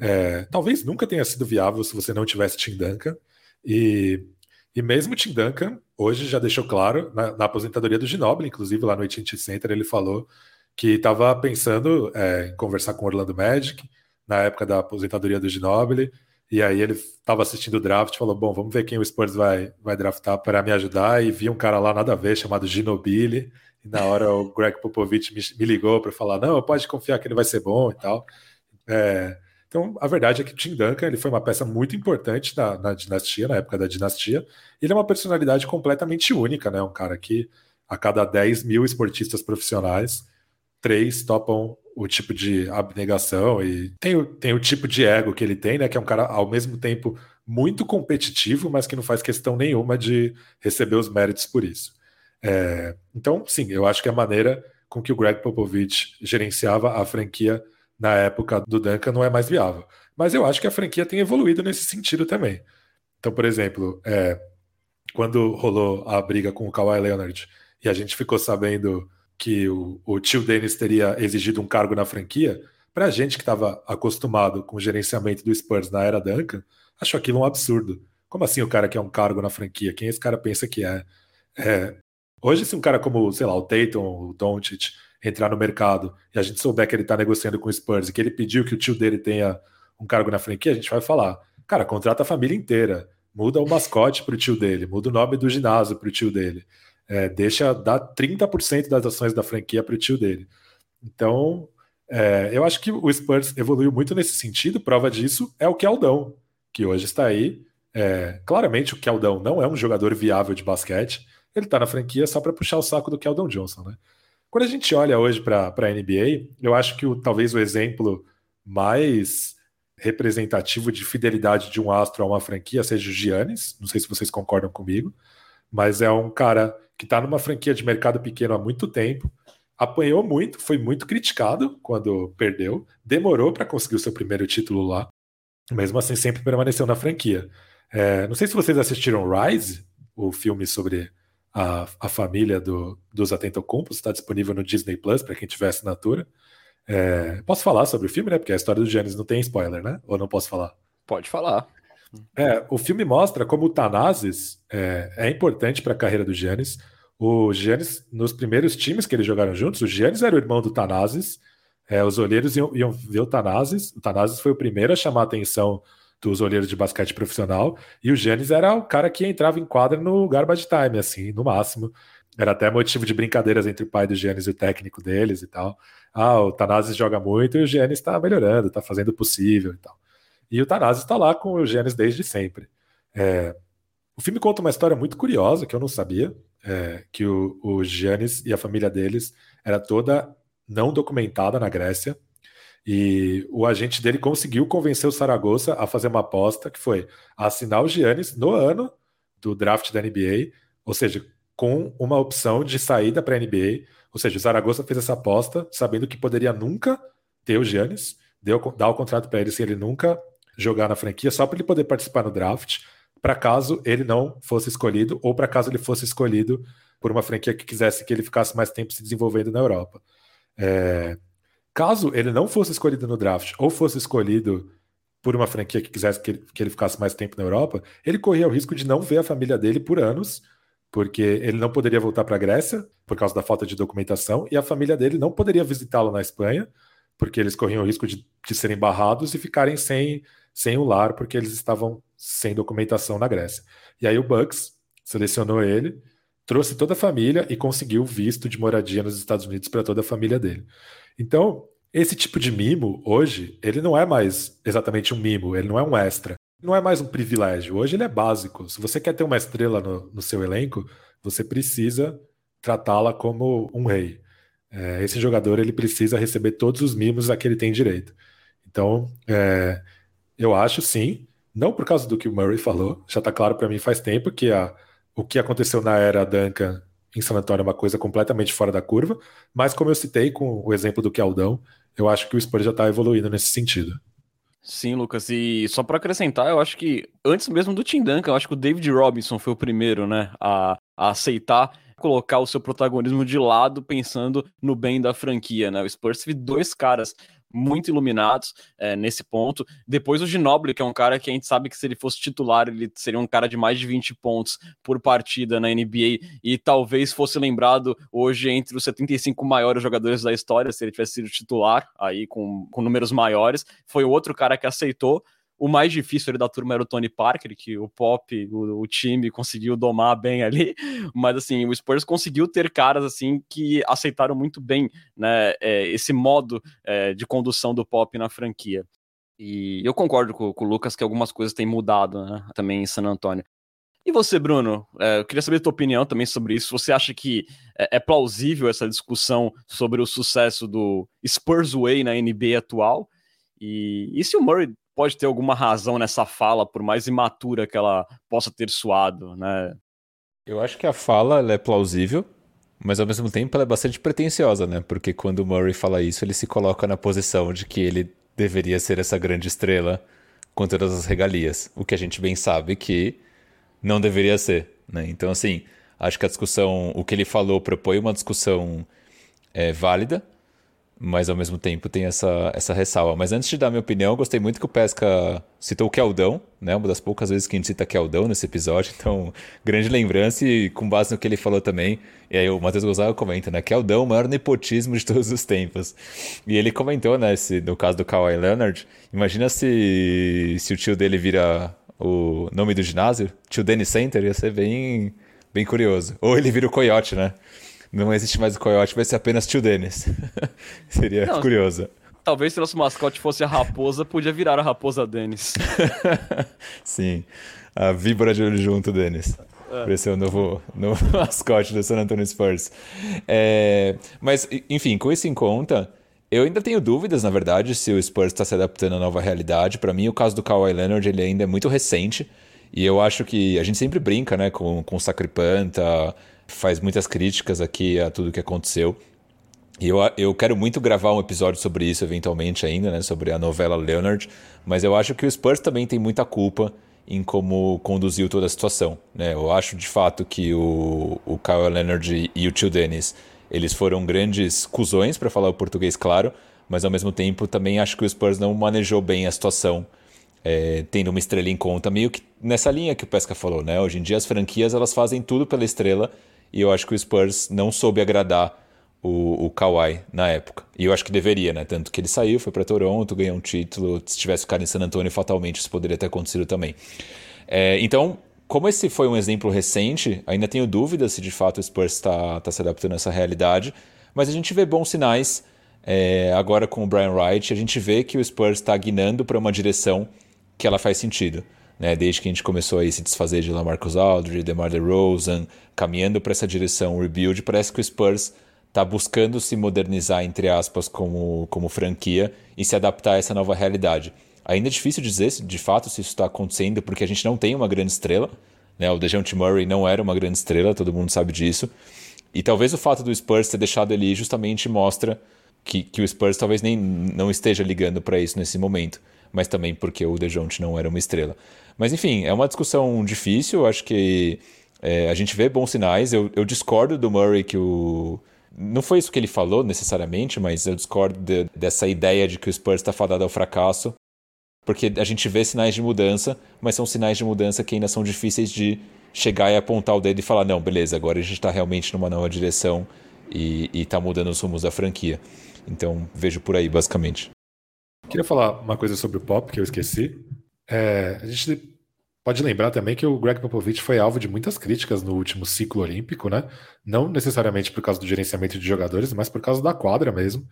Speaker 3: É, talvez nunca tenha sido viável se você não tivesse Tim Duncan. E, e mesmo Tim Duncan, hoje já deixou claro, na, na aposentadoria do Ginobili, inclusive lá no AT&T Center, ele falou que estava pensando é, em conversar com o Orlando Magic, na época da aposentadoria do Ginobili. E aí ele estava assistindo o draft e falou: Bom, vamos ver quem o Spurs vai, vai draftar para me ajudar. E vi um cara lá nada a ver chamado Ginobili. E na hora o Greg Popovich me, me ligou para falar: Não, pode confiar que ele vai ser bom e tal. É, então a verdade é que o Tim Duncan ele foi uma peça muito importante na, na dinastia, na época da dinastia. Ele é uma personalidade completamente única, né? Um cara que a cada 10 mil esportistas profissionais, três topam o tipo de abnegação e tem o, tem o tipo de ego que ele tem, né? Que é um cara ao mesmo tempo muito competitivo, mas que não faz questão nenhuma de receber os méritos por isso. É, então, sim, eu acho que a maneira com que o Greg Popovich gerenciava a franquia na época do Duncan não é mais viável. Mas eu acho que a franquia tem evoluído nesse sentido também. Então, por exemplo, é, quando rolou a briga com o Kawhi Leonard e a gente ficou sabendo que o, o tio Dennis teria exigido um cargo na franquia, para a gente que estava acostumado com o gerenciamento do Spurs na era Duncan, achou aquilo um absurdo. Como assim o cara quer um cargo na franquia? Quem esse cara pensa que é? é hoje, se um cara como, sei lá, o Tatum, o Doncic, entrar no mercado e a gente souber que ele está negociando com o Spurs e que ele pediu que o tio dele tenha um cargo na franquia, a gente vai falar, cara, contrata a família inteira, muda o mascote para o tio dele, muda o nome do ginásio para o tio dele é, deixa dar 30% das ações da franquia para o tio dele. Então, é, eu acho que o Spurs evoluiu muito nesse sentido. Prova disso é o Keldão, que hoje está aí. É, claramente, o Keldão não é um jogador viável de basquete. Ele está na franquia só para puxar o saco do Keldon Johnson, né? Quando a gente olha hoje para a NBA, eu acho que o, talvez o exemplo mais representativo de fidelidade de um astro a uma franquia seja o Giannis. Não sei se vocês concordam comigo, mas é um cara que está numa franquia de mercado pequeno há muito tempo, apanhou muito, foi muito criticado quando perdeu, demorou para conseguir o seu primeiro título lá, mesmo assim sempre permaneceu na franquia. É, não sei se vocês assistiram Rise, o filme sobre a, a família do, dos Atentocumpo, está disponível no Disney Plus para quem tiver assinatura. É, posso falar sobre o filme, né? Porque a história do Giannis não tem spoiler, né? Ou não posso falar?
Speaker 1: Pode falar.
Speaker 3: É, o filme mostra como o Tanazes é, é importante para a carreira do Giannis. O Giannis, nos primeiros times que eles jogaram juntos, o Giannis era o irmão do Tanazes. É, os olheiros iam, iam, ver o Tanazes. O Tanazes foi o primeiro a chamar a atenção dos olheiros de basquete profissional. E o Giannis era o cara que entrava em quadra no garbage time, assim, no máximo. Era até motivo de brincadeiras entre o pai do Giannis e o técnico deles e tal. Ah, o Tanazes joga muito e o Giannis está melhorando, está fazendo o possível e tal. E o Tanazes está lá com o Giannis desde sempre. É, o filme conta uma história muito curiosa que eu não sabia, é, que o, o Giannis e a família deles era toda não documentada na Grécia. E o agente dele conseguiu convencer o Saragossa a fazer uma aposta que foi assinar o Giannis no ano do draft da NBA, ou seja, com uma opção de saída para a NBA. Ou seja, o Zaragoza fez essa aposta sabendo que poderia nunca ter o Giannis, deu, dar o contrato para ele se ele nunca jogar na franquia, só para ele poder participar no draft, para caso ele não fosse escolhido, ou para caso ele fosse escolhido por uma franquia que quisesse que ele ficasse mais tempo se desenvolvendo na Europa. É... Caso ele não fosse escolhido no draft, ou fosse escolhido por uma franquia que quisesse que ele, que ele ficasse mais tempo na Europa, ele corria o risco de não ver a família dele por anos, porque ele não poderia voltar para a Grécia por causa da falta de documentação, e a família dele não poderia visitá-lo na Espanha, porque eles corriam o risco de, de serem barrados e ficarem sem sem o lar, porque eles estavam sem documentação na Grécia. E aí o Bucks selecionou ele, trouxe toda a família e conseguiu visto de moradia nos Estados Unidos para toda a família dele. Então, esse tipo de mimo, hoje, ele não é mais exatamente um mimo, ele não é um extra. Não é mais um privilégio. Hoje ele é básico. Se você quer ter uma estrela no, no seu elenco, você precisa tratá-la como um rei. É, esse jogador ele precisa receber todos os mimos a que ele tem direito. Então, é, eu acho sim, não por causa do que o Murray falou, já está claro para mim faz tempo que a, o que aconteceu na era Duncan em San Antonio é uma coisa completamente fora da curva, mas como eu citei com o exemplo do Keldão, eu acho que o Spurs já está evoluindo nesse sentido.
Speaker 1: Sim, Lucas, e só para acrescentar, eu acho que antes mesmo do Tim Duncan, eu acho que o David Robinson foi o primeiro, né, a, a aceitar colocar o seu protagonismo de lado pensando no bem da franquia, né? O Spurs teve dois caras muito iluminados é, nesse ponto. Depois o Ginobili, que é um cara que a gente sabe que se ele fosse titular, ele seria um cara de mais de 20 pontos por partida na NBA e talvez fosse lembrado hoje entre os 75 maiores jogadores da história, se ele tivesse sido titular aí com, com números maiores. Foi outro cara que aceitou. O mais difícil da turma era o Tony Parker, que o Pop, o, o, time conseguiu domar bem ali, mas assim, o Spurs conseguiu ter caras assim que aceitaram muito bem né, é, esse modo é, de condução do Pop na franquia. E eu concordo com, com, o Lucas que algumas coisas têm mudado né, também em San Antonio. E você, Bruno? É, eu queria saber a tua opinião também sobre isso. Você acha que é, é plausível essa discussão sobre o sucesso do Spurs Way na NBA atual? E, e se o Murray pode ter alguma razão nessa fala, por mais imatura que ela possa ter suado, né?
Speaker 2: Eu acho que a fala é plausível, mas ao mesmo tempo ela é bastante pretensiosa, né? Porque quando o Murray fala isso, ele se coloca na posição de que ele deveria ser essa grande estrela com todas as regalias, o que a gente bem sabe que não deveria ser, né? Então, assim, acho que a discussão, o que ele falou propõe uma discussão é, válida, mas ao mesmo tempo tem essa, essa ressalva. Mas antes de dar minha opinião, gostei muito que o Pesca citou o Keldão, né? Uma das poucas vezes que a gente cita Keldão nesse episódio, então grande lembrança e com base no que ele falou também. E aí o Matheus Gonzaga comenta, né? Keldão, o maior nepotismo de todos os tempos. E ele comentou, né? No caso do Kawhi Leonard, imagina se, se o tio dele vira o nome do ginásio, tio Dennis Center, ia ser bem, bem curioso. Ou ele vira o Coyote, né? Não existe mais o coiote, vai ser apenas tio Dennis. Seria não, curioso.
Speaker 1: Talvez se nosso mascote fosse a raposa, podia virar a raposa Dennis.
Speaker 2: Sim, a víbora de olho junto, Dennis. É. Para ser o novo, novo mascote do San Antonio Spurs. É, mas, enfim, com isso em conta, eu ainda tenho dúvidas, na verdade, se o Spurs está se adaptando à nova realidade. Para mim, o caso do Kawhi Leonard ele ainda é muito recente. E eu acho que a gente sempre brinca né, com, com o Sacripanta, faz muitas críticas aqui a tudo que aconteceu. E eu, eu quero muito gravar um episódio sobre isso eventualmente ainda, né, sobre a novela Leonard. Mas eu acho que o Spurs também tem muita culpa em como conduziu toda a situação. Né? Eu acho de fato que o, o Kyle Leonard e o tio Dennis eles foram grandes cuzões, para falar o português claro, mas ao mesmo tempo também acho que o Spurs não manejou bem a situação, é, tendo uma estrela em conta, meio que nessa linha que o Pesca falou. Né? Hoje em dia as franquias elas fazem tudo pela estrela e eu acho que o Spurs não soube agradar o, o Kawhi na época. E eu acho que deveria, né? Tanto que ele saiu, foi para Toronto, ganhou um título. Se tivesse ficado em San Antonio, fatalmente isso poderia ter acontecido também. É, então, como esse foi um exemplo recente, ainda tenho dúvidas se de fato o Spurs está tá se adaptando a essa realidade, mas a gente vê bons sinais é, agora com o Brian Wright. A gente vê que o Spurs está guinando para uma direção que ela faz sentido. Né, desde que a gente começou a se desfazer de Lamarcus Aldridge, DeMar DeRozan, caminhando para essa direção rebuild, parece que o Spurs está buscando se modernizar, entre aspas, como, como franquia e se adaptar a essa nova realidade. Ainda é difícil dizer, de fato, se isso está acontecendo, porque a gente não tem uma grande estrela. Né? O DeJounte Murray não era uma grande estrela, todo mundo sabe disso. E talvez o fato do Spurs ter deixado ele justamente mostra que, que o Spurs talvez nem não esteja ligando para isso nesse momento. Mas também porque o DeJounte não era uma estrela. Mas enfim, é uma discussão difícil. Acho que é, a gente vê bons sinais. Eu, eu discordo do Murray que o não foi isso que ele falou necessariamente, mas eu discordo de, dessa ideia de que o Spurs está fadado ao fracasso, porque a gente vê sinais de mudança, mas são sinais de mudança que ainda são difíceis de chegar e apontar o dedo e falar: não, beleza, agora a gente está realmente numa nova direção e está mudando os rumos da franquia. Então vejo por aí, basicamente.
Speaker 3: Queria falar uma coisa sobre o Pop que eu esqueci. É, a gente Pode lembrar também que o Greg Popovich foi alvo de muitas críticas no último ciclo olímpico, né? Não necessariamente por causa do gerenciamento de jogadores, mas por causa da quadra mesmo.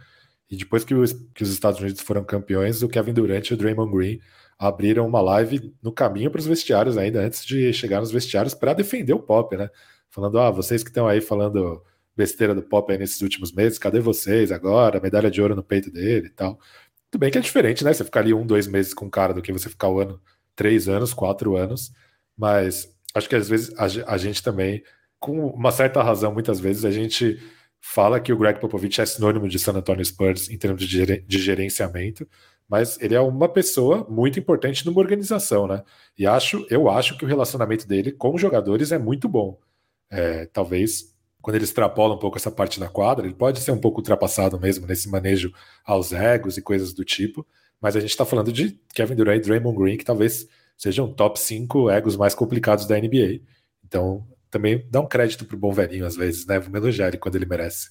Speaker 3: E depois que os, que os Estados Unidos foram campeões, o Kevin Durant e o Draymond Green abriram uma live no caminho para os vestiários, ainda antes de chegar nos vestiários, para defender o Pop, né? Falando, ah, vocês que estão aí falando besteira do Pop aí nesses últimos meses, cadê vocês agora? Medalha de ouro no peito dele e tal. Tudo bem que é diferente, né? Você ficar ali um, dois meses com o cara do que você ficar o ano três anos, quatro anos, mas acho que às vezes a, a gente também, com uma certa razão, muitas vezes a gente fala que o Greg Popovich é sinônimo de San Antonio Spurs em termos de, de gerenciamento, mas ele é uma pessoa muito importante numa organização, né? E acho, eu acho que o relacionamento dele com os jogadores é muito bom. É, talvez quando ele extrapola um pouco essa parte da quadra, ele pode ser um pouco ultrapassado mesmo nesse manejo aos egos e coisas do tipo, mas a gente está falando de Kevin Durant e Draymond Green, que talvez sejam top 5 egos mais complicados da NBA. Então, também dá um crédito pro bom velhinho às vezes, né? Vamos elogiar ele quando ele merece.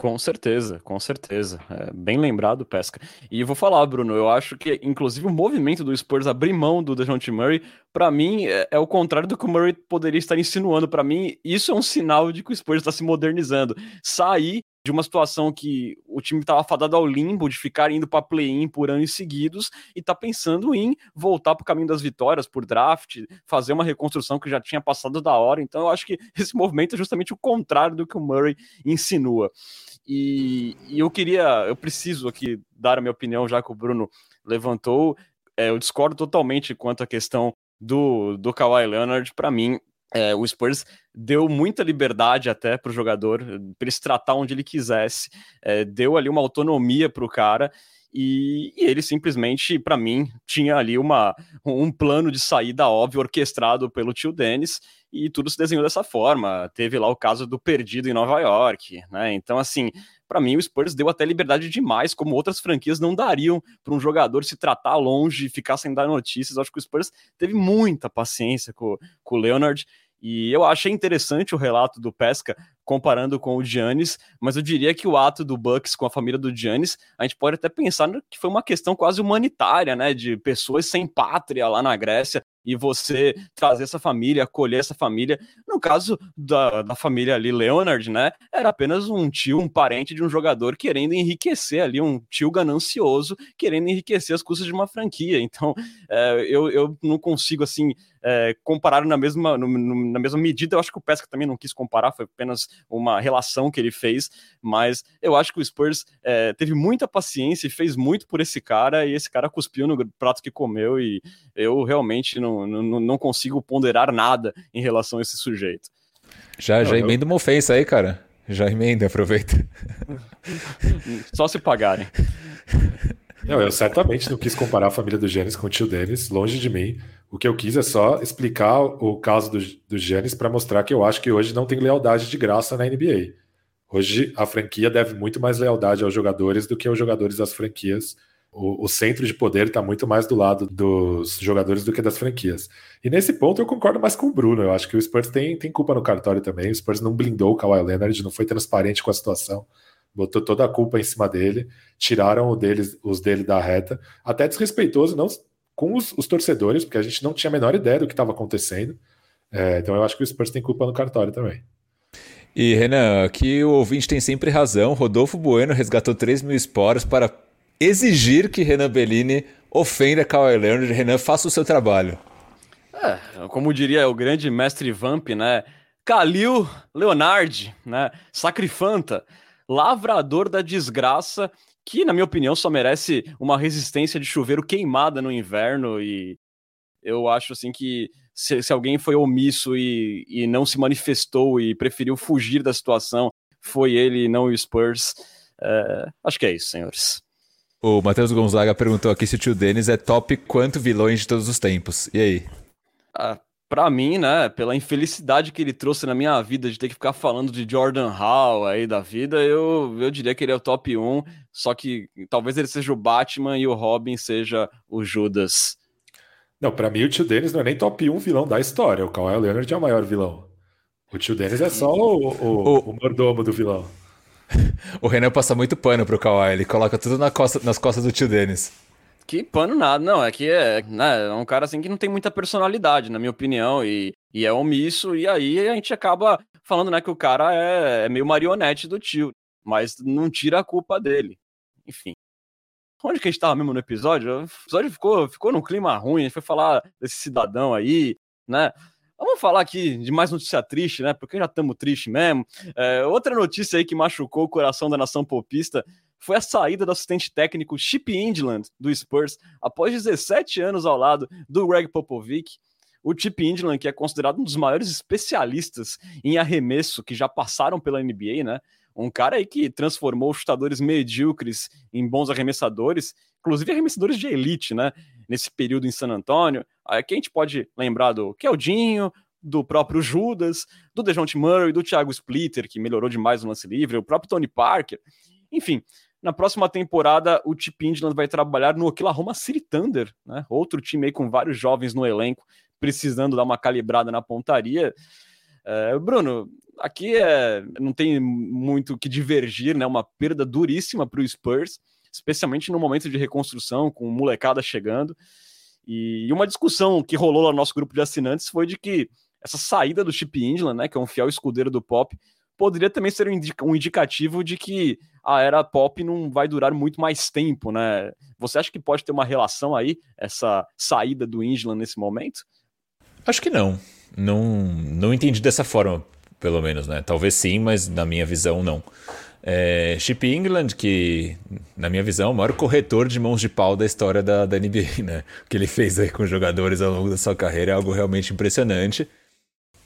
Speaker 1: Com certeza, com certeza. É bem lembrado, Pesca. E vou falar, Bruno, eu acho que, inclusive, o movimento do Spurs abrir mão do DeJounte Murray, para mim, é, é, o contrário do que o Murray poderia estar insinuando. Para mim, isso é um sinal de que o Spurs está se modernizando. Sair de uma situação que o time estava fadado ao limbo de ficar indo para play-in por anos seguidos e tá pensando em voltar para o caminho das vitórias por draft, fazer uma reconstrução que já tinha passado da hora. Então eu acho que esse movimento é justamente o contrário do que o Murray insinua. E, e eu queria, eu preciso aqui dar a minha opinião, já que o Bruno levantou. É, eu discordo totalmente quanto à questão do, do Kawhi Leonard. Para mim, é, o Spurs deu muita liberdade até para o jogador, para ele se tratar onde ele quisesse, é, deu ali uma autonomia para o cara. E, e, ele simplesmente, para mim, tinha ali uma, um plano de saída óbvio, orquestrado pelo tio Dennis, e tudo se desenhou dessa forma. Teve lá o caso do perdido em Nova York, né? Então, assim, para mim o Spurs deu até liberdade demais, como outras franquias não dariam para um jogador se tratar longe, ficar sem dar notícias. acho que o Spurs teve muita paciência com, com o Leonard. E eu achei interessante o relato do Pesca comparando com o Giannis, mas eu diria que o ato do Bucks com a família do Giannis, a gente pode até pensar que foi uma questão quase humanitária, né, de pessoas sem pátria lá na Grécia, e você trazer essa família, acolher essa família. No caso da, da família ali, Leonard, né? Era apenas um tio, um parente de um jogador querendo enriquecer ali, um tio ganancioso querendo enriquecer as custas de uma franquia. Então, é, eu, eu não consigo, assim, é, na mesma, no, no, na mesma medida. Eu acho que o Pesca também não quis comparar, foi apenas uma relação que ele fez, mas eu acho que o Spurs é, teve muita paciência e fez muito por esse cara, e esse cara cuspiu no prato que comeu, e eu realmente não, não, não consigo ponderar nada em relação a esse sujeito.
Speaker 2: Já, já emenda uma ofensa aí, cara. Já emenda, aproveita.
Speaker 1: Só se pagarem.
Speaker 3: Não, eu certamente não quis comparar a família do Gênesis com o tio Denis, longe de mim. O que eu quis é só explicar o caso do, do Giannis para mostrar que eu acho que hoje não tem lealdade de graça na NBA. Hoje a franquia deve muito mais lealdade aos jogadores do que aos jogadores das franquias. O, o centro de poder está muito mais do lado dos jogadores do que das franquias. E nesse ponto eu concordo mais com o Bruno. Eu acho que o Spurs tem, tem culpa no cartório também. O Spurs não blindou o Kawhi Leonard, não foi transparente com a situação botou toda a culpa em cima dele, tiraram deles, os dele da reta, até desrespeitoso, não com os, os, torcedores, porque a gente não tinha a menor ideia do que estava acontecendo. É, então eu acho que o Spurs tem culpa no cartório também.
Speaker 2: E Renan, aqui o ouvinte tem sempre razão. Rodolfo Bueno resgatou 3 mil esporos para exigir que Renan Bellini ofenda Kawhi Leonard. Renan, faça o seu trabalho.
Speaker 1: É, como diria o grande mestre Vamp, né? Kalil Leonard, né? Sacrifanta, lavrador da desgraça que, na minha opinião, só merece uma resistência de chuveiro queimada no inverno. E eu acho assim que se, se alguém foi omisso e, e não se manifestou e preferiu fugir da situação, foi ele e não o Spurs. É, acho que é isso, senhores.
Speaker 2: O Matheus Gonzaga perguntou aqui se o tio Denis é top quanto vilões de todos os tempos. E aí?
Speaker 1: Ah, para mim, né, pela infelicidade que ele trouxe na minha vida de ter que ficar falando de Jordan Hall aí da vida, eu, eu diria que ele é o top 1, só que talvez ele seja o Batman e o Robin seja o Judas.
Speaker 3: Não, para mim o tio Dennis não é nem top 1 vilão da história, o Kawhi Leonard é o maior vilão. O tio Dennis é só o, o, o... o mordomo do vilão.
Speaker 2: o Renan passa muito pano pro Kawhi, ele coloca tudo na costa, nas costas do tio Dennis.
Speaker 1: Que pano nada, não, é que é, né, é um cara assim que não tem muita personalidade, na minha opinião, e, e é omisso, e aí a gente acaba falando, né, que o cara é, é meio marionete do tio, mas não tira a culpa dele. Enfim. Onde que a gente tava mesmo no episódio? O episódio ficou, ficou num clima ruim, a gente foi falar desse cidadão aí, né? Vamos falar aqui de mais notícia triste, né? Porque já estamos tristes mesmo. É, outra notícia aí que machucou o coração da nação popista foi a saída do assistente técnico Chip Indland do Spurs após 17 anos ao lado do Greg Popovich. O Chip Indland, que é considerado um dos maiores especialistas em arremesso que já passaram pela NBA, né? Um cara aí que transformou chutadores medíocres em bons arremessadores, inclusive arremessadores de elite, né? Nesse período em San Antonio. Aqui a gente pode lembrar do Keldinho, do próprio Judas, do DeJounte Murray, do Thiago Splitter, que melhorou demais no lance livre, o próprio Tony Parker. Enfim, na próxima temporada, o Chip Indland vai trabalhar no Oklahoma City Thunder, né? Outro time aí com vários jovens no elenco, precisando dar uma calibrada na pontaria. É, Bruno, aqui é, não tem muito que divergir, né? Uma perda duríssima para o Spurs, especialmente no momento de reconstrução, com molecada chegando. E uma discussão que rolou no nosso grupo de assinantes foi de que essa saída do Chip Indland, né, que é um fiel escudeiro do Pop, poderia também ser um indicativo de que a era pop não vai durar muito mais tempo, né? Você acha que pode ter uma relação aí, essa saída do England nesse momento?
Speaker 2: Acho que não. Não, não entendi dessa forma, pelo menos, né? Talvez sim, mas na minha visão, não. É, Chip England, que, na minha visão, é o maior corretor de mãos de pau da história da, da NBA, né? O que ele fez aí com jogadores ao longo da sua carreira é algo realmente impressionante.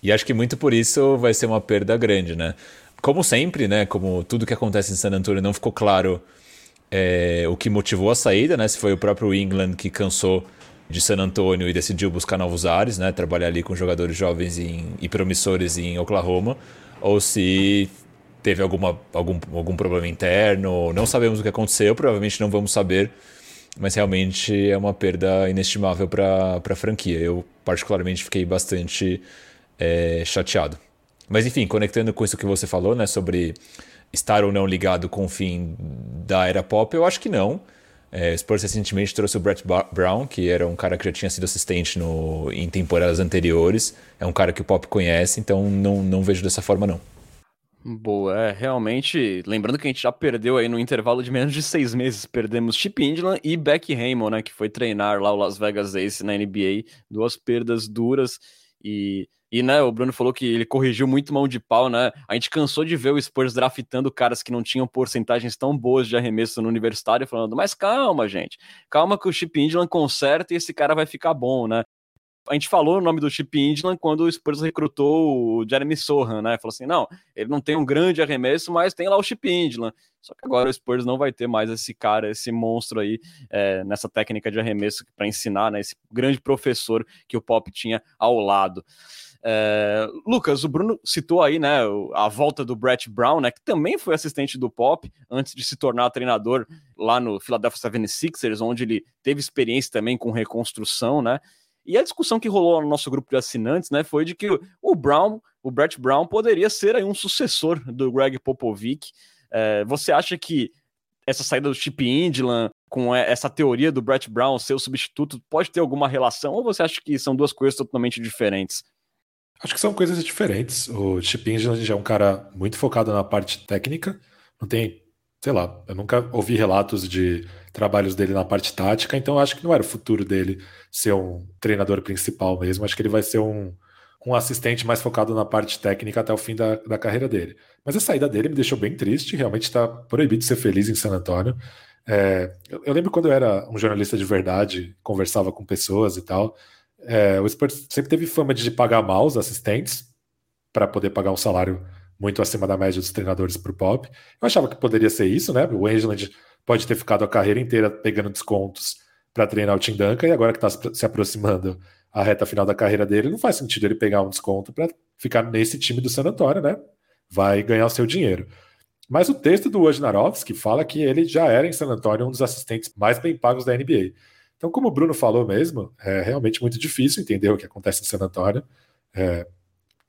Speaker 2: E acho que muito por isso vai ser uma perda grande, né? Como sempre, né? Como tudo que acontece em San Antonio não ficou claro é, o que motivou a saída, né? Se foi o próprio England que cansou de San Antonio e decidiu buscar novos ares, né? Trabalhar ali com jogadores jovens em, e promissores em Oklahoma, ou se teve alguma, algum, algum problema interno, não sabemos o que aconteceu, provavelmente não vamos saber, mas realmente é uma perda inestimável para a franquia. Eu particularmente fiquei bastante é, chateado. Mas enfim, conectando com isso que você falou, né, sobre estar ou não ligado com o fim da era pop, eu acho que não. É, o Spurs recentemente trouxe o Brett Brown, que era um cara que já tinha sido assistente no, em temporadas anteriores. É um cara que o Pop conhece, então não, não vejo dessa forma, não.
Speaker 1: Boa, é, realmente, lembrando que a gente já perdeu aí no intervalo de menos de seis meses, perdemos Chip Indland e Beck Raymond, né, que foi treinar lá o Las Vegas Ace na NBA, duas perdas duras, e e, né, o Bruno falou que ele corrigiu muito mão de pau, né? A gente cansou de ver o Spurs draftando caras que não tinham porcentagens tão boas de arremesso no universitário, falando, mas calma, gente, calma que o Chip Indland conserta e esse cara vai ficar bom, né? A gente falou o nome do Chip Indland quando o Spurs recrutou o Jeremy Sohan, né? Falou assim: não, ele não tem um grande arremesso, mas tem lá o Chip Indland. Só que agora o Spurs não vai ter mais esse cara, esse monstro aí é, nessa técnica de arremesso para ensinar, né? Esse grande professor que o Pop tinha ao lado. É, Lucas, o Bruno citou aí, né, a volta do Brett Brown, né, que também foi assistente do Pop antes de se tornar treinador lá no Philadelphia 76ers, onde ele teve experiência também com reconstrução, né? E a discussão que rolou no nosso grupo de assinantes, né, foi de que o Brown, o Brett Brown, poderia ser aí um sucessor do Greg Popovich. É, você acha que essa saída do Chip Indland com essa teoria do Brett Brown ser o substituto pode ter alguma relação ou você acha que são duas coisas totalmente diferentes?
Speaker 3: Acho que são coisas diferentes. O Chip England é um cara muito focado na parte técnica. Não tem, sei lá, eu nunca ouvi relatos de trabalhos dele na parte tática, então acho que não era o futuro dele ser um treinador principal mesmo. Acho que ele vai ser um, um assistente mais focado na parte técnica até o fim da, da carreira dele. Mas a saída dele me deixou bem triste. Realmente está proibido de ser feliz em San Antônio. É, eu, eu lembro quando eu era um jornalista de verdade, conversava com pessoas e tal. É, o Spurs sempre teve fama de pagar mal os assistentes para poder pagar um salário muito acima da média dos treinadores para o Pop. Eu achava que poderia ser isso, né? O Angeland pode ter ficado a carreira inteira pegando descontos para treinar o Tim Duncan e agora que está se aproximando a reta final da carreira dele, não faz sentido ele pegar um desconto para ficar nesse time do San Antonio, né? Vai ganhar o seu dinheiro. Mas o texto do Wojnarowski fala que ele já era em San Antonio um dos assistentes mais bem pagos da NBA. Então, como o Bruno falou mesmo, é realmente muito difícil entender o que acontece em San Antonio. É,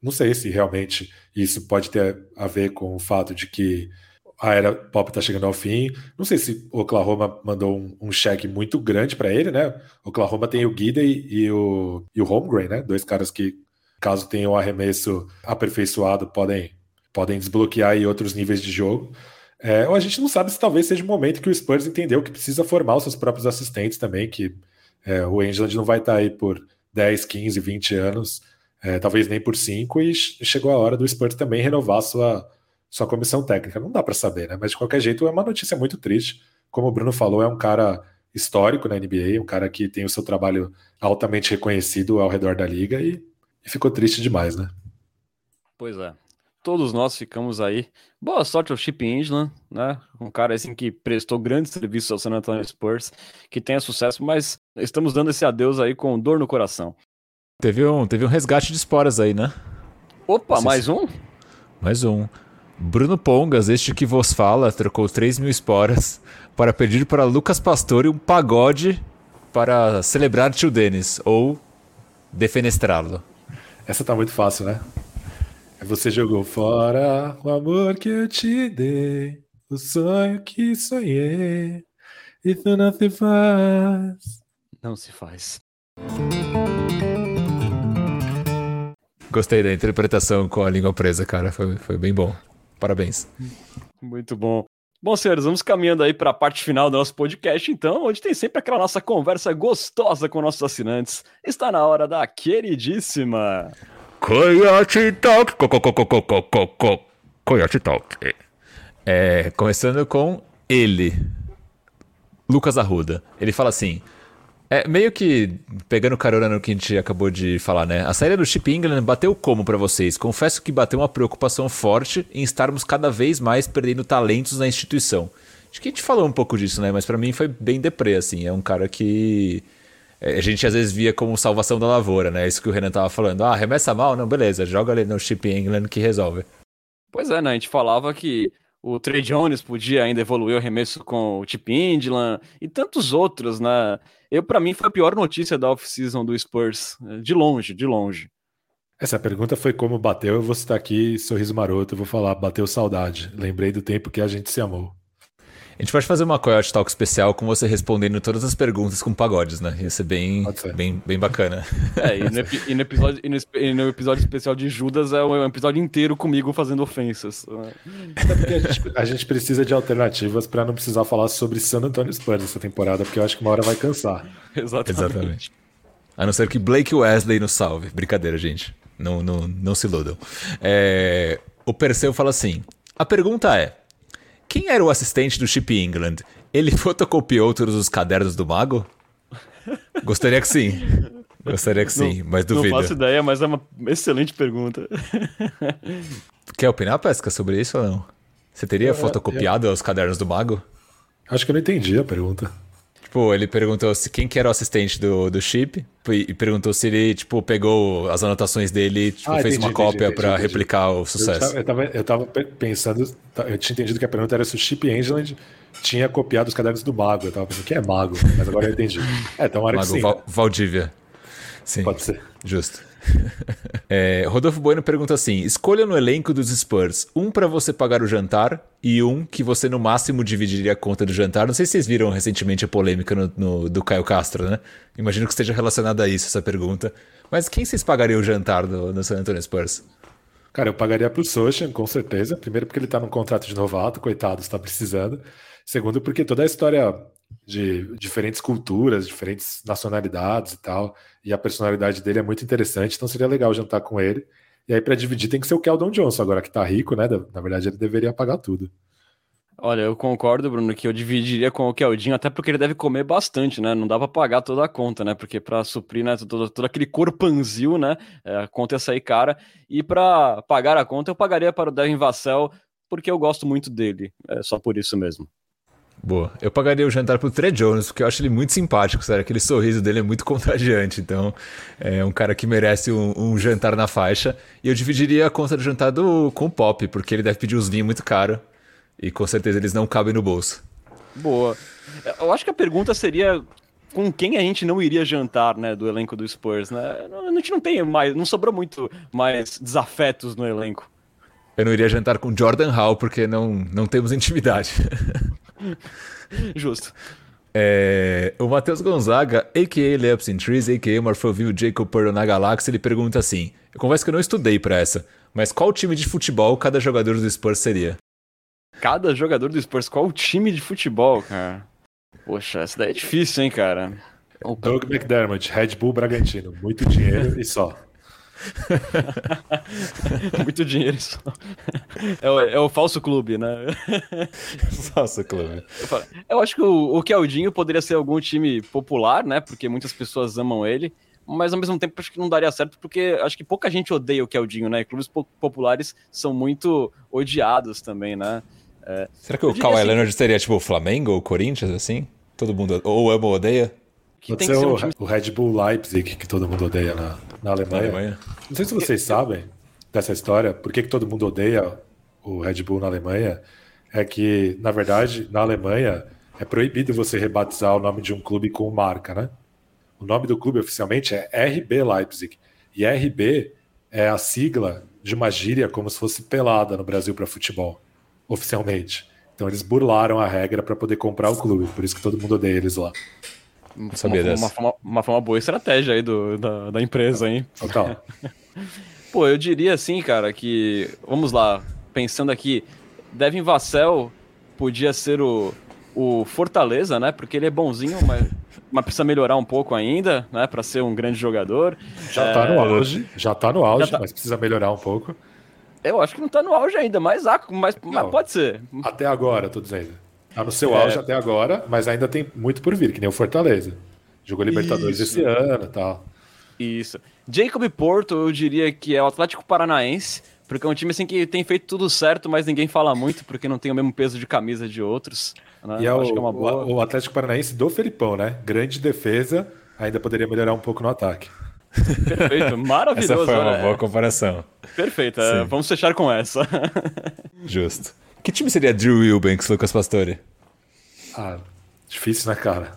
Speaker 3: não sei se realmente isso pode ter a ver com o fato de que a era pop está chegando ao fim. Não sei se Oklahoma mandou um, um cheque muito grande para ele, né? Oklahoma tem o Gidey e o, e o Holmgren, né? Dois caras que, caso tenham um arremesso aperfeiçoado, podem, podem desbloquear aí outros níveis de jogo. É, ou a gente não sabe se talvez seja o momento que o Spurs entendeu que precisa formar os seus próprios assistentes também, que é, o Angeland não vai estar aí por 10, 15, 20 anos, é, talvez nem por 5, e chegou a hora do Spurs também renovar sua, sua comissão técnica. Não dá para saber, né? Mas de qualquer jeito é uma notícia muito triste. Como o Bruno falou, é um cara histórico na NBA, um cara que tem o seu trabalho altamente reconhecido ao redor da liga e, e ficou triste demais, né?
Speaker 1: Pois é todos nós ficamos aí. Boa sorte ao Chip Indland, né? Um cara assim que prestou grandes serviços ao San Antonio Spurs, que tenha sucesso, mas estamos dando esse adeus aí com dor no coração.
Speaker 2: Teve um, teve um resgate de esporas aí, né?
Speaker 1: Opa, mais um?
Speaker 2: Mais um. Bruno Pongas, este que vos fala, trocou 3 mil esporas para pedir para Lucas Pastore um pagode para celebrar tio Denis, ou defenestrá-lo.
Speaker 3: Essa tá muito fácil, né? Você jogou fora o amor que eu te dei, o sonho que sonhei, e tu não se faz.
Speaker 1: Não se faz.
Speaker 2: Gostei da interpretação com a língua presa, cara. Foi, foi bem bom. Parabéns.
Speaker 1: Muito bom. Bom, senhores, vamos caminhando aí para a parte final do nosso podcast, então, onde tem sempre aquela nossa conversa gostosa com nossos assinantes. Está na hora da queridíssima
Speaker 2: Coyote Talk. Co, co, co, co, co, co, co, Coyote Talk. É, começando com ele, Lucas Arruda. Ele fala assim: é meio que pegando carona no que a gente acabou de falar, né? A saída do Chip England bateu como para vocês? Confesso que bateu uma preocupação forte em estarmos cada vez mais perdendo talentos na instituição. Acho que a gente falou um pouco disso, né? Mas para mim foi bem deprê, assim. É um cara que é, a gente às vezes via como salvação da lavoura, né? Isso que o Renan tava falando. Ah, remessa mal? Não, beleza, joga ali no Chip England que resolve.
Speaker 1: Pois é, né? A gente falava que o Trey Jones podia ainda evoluir o arremesso com o Chip Indland e tantos outros, né? Eu, para mim, foi a pior notícia da off-season do Spurs. De longe, de longe.
Speaker 3: Essa pergunta foi como bateu. Eu vou citar aqui sorriso maroto. Eu vou falar, bateu saudade. Lembrei do tempo que a gente se amou.
Speaker 2: A gente pode fazer uma Coyote Talk especial com você respondendo todas as perguntas com pagodes, né? Ia ser bem, ser. bem, bem bacana.
Speaker 1: É, e no, e no, episódio, e no, e no episódio especial de Judas é um episódio inteiro comigo fazendo ofensas.
Speaker 3: É a gente, a gente precisa de alternativas para não precisar falar sobre San Antonio Spurs essa temporada, porque eu acho que uma hora vai cansar.
Speaker 2: Exatamente. Exatamente. A não ser que Blake Wesley nos salve. Brincadeira, gente. Não, não, não se iludam. É, o Perseu fala assim: a pergunta é quem era o assistente do Chip England? Ele fotocopiou todos os cadernos do mago? Gostaria que sim. Gostaria que sim, não, mas duvido.
Speaker 1: Não faço ideia, mas é uma excelente pergunta.
Speaker 2: Quer opinar, Pesca, sobre isso ou não? Você teria fotocopiado os cadernos do mago?
Speaker 3: Acho que eu não entendi a pergunta.
Speaker 2: Tipo, ele perguntou se quem que era o assistente do, do Chip e perguntou se ele, tipo, pegou as anotações dele e tipo, ah, fez entendi, uma cópia para replicar o sucesso.
Speaker 3: Eu tava, eu tava, pensando, eu tinha entendido que a pergunta era se o Chip Angeland tinha copiado os cadernos do Mago. Eu tava pensando, quem é Mago? Mas agora eu entendi. É, então hora
Speaker 2: Mago, que sim. Val, Valdívia. Sim.
Speaker 3: Pode ser.
Speaker 2: Justo. é, Rodolfo Bueno pergunta assim: escolha no elenco dos Spurs um para você pagar o jantar e um que você no máximo dividiria a conta do jantar. Não sei se vocês viram recentemente a polêmica no, no, do Caio Castro, né? Imagino que esteja relacionada a isso essa pergunta. Mas quem vocês pagariam o jantar no, San Antonio Spurs?
Speaker 3: Cara, eu pagaria pro Sochan, com certeza. Primeiro porque ele tá num contrato de novato, coitado, está precisando. Segundo porque toda a história de diferentes culturas, diferentes nacionalidades e tal. E a personalidade dele é muito interessante, então seria legal jantar com ele. E aí, para dividir, tem que ser o Keldon Johnson, agora que tá rico, né? Na verdade, ele deveria pagar tudo.
Speaker 1: Olha, eu concordo, Bruno, que eu dividiria com o Keldinho, até porque ele deve comer bastante, né? Não dá para pagar toda a conta, né? Porque para suprir, né, todo, todo aquele corpanzil, né? É, a conta ia sair cara. E para pagar a conta, eu pagaria para o Devin Vassell, porque eu gosto muito dele. É só por isso mesmo.
Speaker 2: Boa. Eu pagaria o jantar pro Trey Jones, porque eu acho ele muito simpático, sério. Aquele sorriso dele é muito contagiante. Então, é um cara que merece um, um, jantar na faixa. E eu dividiria a conta do jantar do, com o Pop, porque ele deve pedir uns vinhos muito caro. E com certeza eles não cabem no bolso.
Speaker 1: Boa. Eu acho que a pergunta seria com quem a gente não iria jantar, né, do elenco do Spurs, né? A gente não tem mais, não sobrou muito mais desafetos no elenco.
Speaker 2: Eu não iria jantar com Jordan Hall porque não, não temos intimidade.
Speaker 1: Justo.
Speaker 2: É, o Matheus Gonzaga, a.k.a. Layups in Trees, a.k.a. Morphoville Jacob Pearl na Galáxia, ele pergunta assim: Eu confesso que eu não estudei para essa, mas qual time de futebol cada jogador do Spurs seria?
Speaker 1: Cada jogador do Spurs, qual time de futebol, cara? Poxa, essa daí é difícil, hein, cara?
Speaker 3: Doug McDermott, Red Bull Bragantino, muito dinheiro e só.
Speaker 1: Muito dinheiro só. É o, é o, falso clube, né?
Speaker 2: falso clube.
Speaker 1: Eu acho que o, o Keldinho poderia ser algum time popular, né? Porque muitas pessoas amam ele. Mas ao mesmo tempo acho que não daria certo, porque acho que pouca gente odeia o Keldinho, né? clubes populares são muito odiados também, né?
Speaker 2: É, Será que o Kawhi assim, Leonard seria tipo o Flamengo ou Corinthians, assim? Todo mundo ou ama ou odeia?
Speaker 3: Que Pode ser, ser um time... o Red Bull Leipzig, que todo mundo odeia na, na Alemanha. na, Alemanha. Não sei se vocês sabem dessa história, por que, que todo mundo odeia o Red Bull na Alemanha. É que, na verdade, na Alemanha é proibido você rebatizar o nome de um clube com marca, né? O nome do clube oficialmente é RB Leipzig. E RB é a sigla de uma gíria como se fosse pelada no Brasil para futebol, oficialmente. Então eles burlaram a regra para poder comprar o clube, por isso que todo mundo odeia eles lá.
Speaker 1: Sabia uma, dessa. Uma, uma, uma, boa estratégia aí do, da, da empresa, hein?
Speaker 3: Total.
Speaker 1: Pô, eu diria assim, cara, que. Vamos lá, pensando aqui, Devin Vassell podia ser o, o Fortaleza, né? Porque ele é bonzinho, mas, mas precisa melhorar um pouco ainda, né? Para ser um grande jogador.
Speaker 3: Já é... tá no auge, já tá no auge, tá... mas precisa melhorar um pouco.
Speaker 1: Eu acho que não tá no auge ainda, mas, mas, mas pode ser.
Speaker 3: Até agora, tô dizendo. Tá no seu é. auge até agora, mas ainda tem muito por vir, que nem o Fortaleza. Jogou Libertadores Isso. esse ano e tal.
Speaker 1: Isso. Jacob Porto, eu diria que é o Atlético Paranaense, porque é um time assim que tem feito tudo certo, mas ninguém fala muito, porque não tem o mesmo peso de camisa de outros.
Speaker 3: Né? E é, o, é boa... o, Atlético Paranaense do Felipão, né? Grande defesa, ainda poderia melhorar um pouco no ataque.
Speaker 1: Perfeito, maravilhoso.
Speaker 2: Essa foi uma né? boa comparação.
Speaker 1: Perfeito, é, vamos fechar com essa.
Speaker 2: Justo. Que time seria Drew Wilbanks, Lucas Pastore?
Speaker 3: Ah, difícil, né, cara?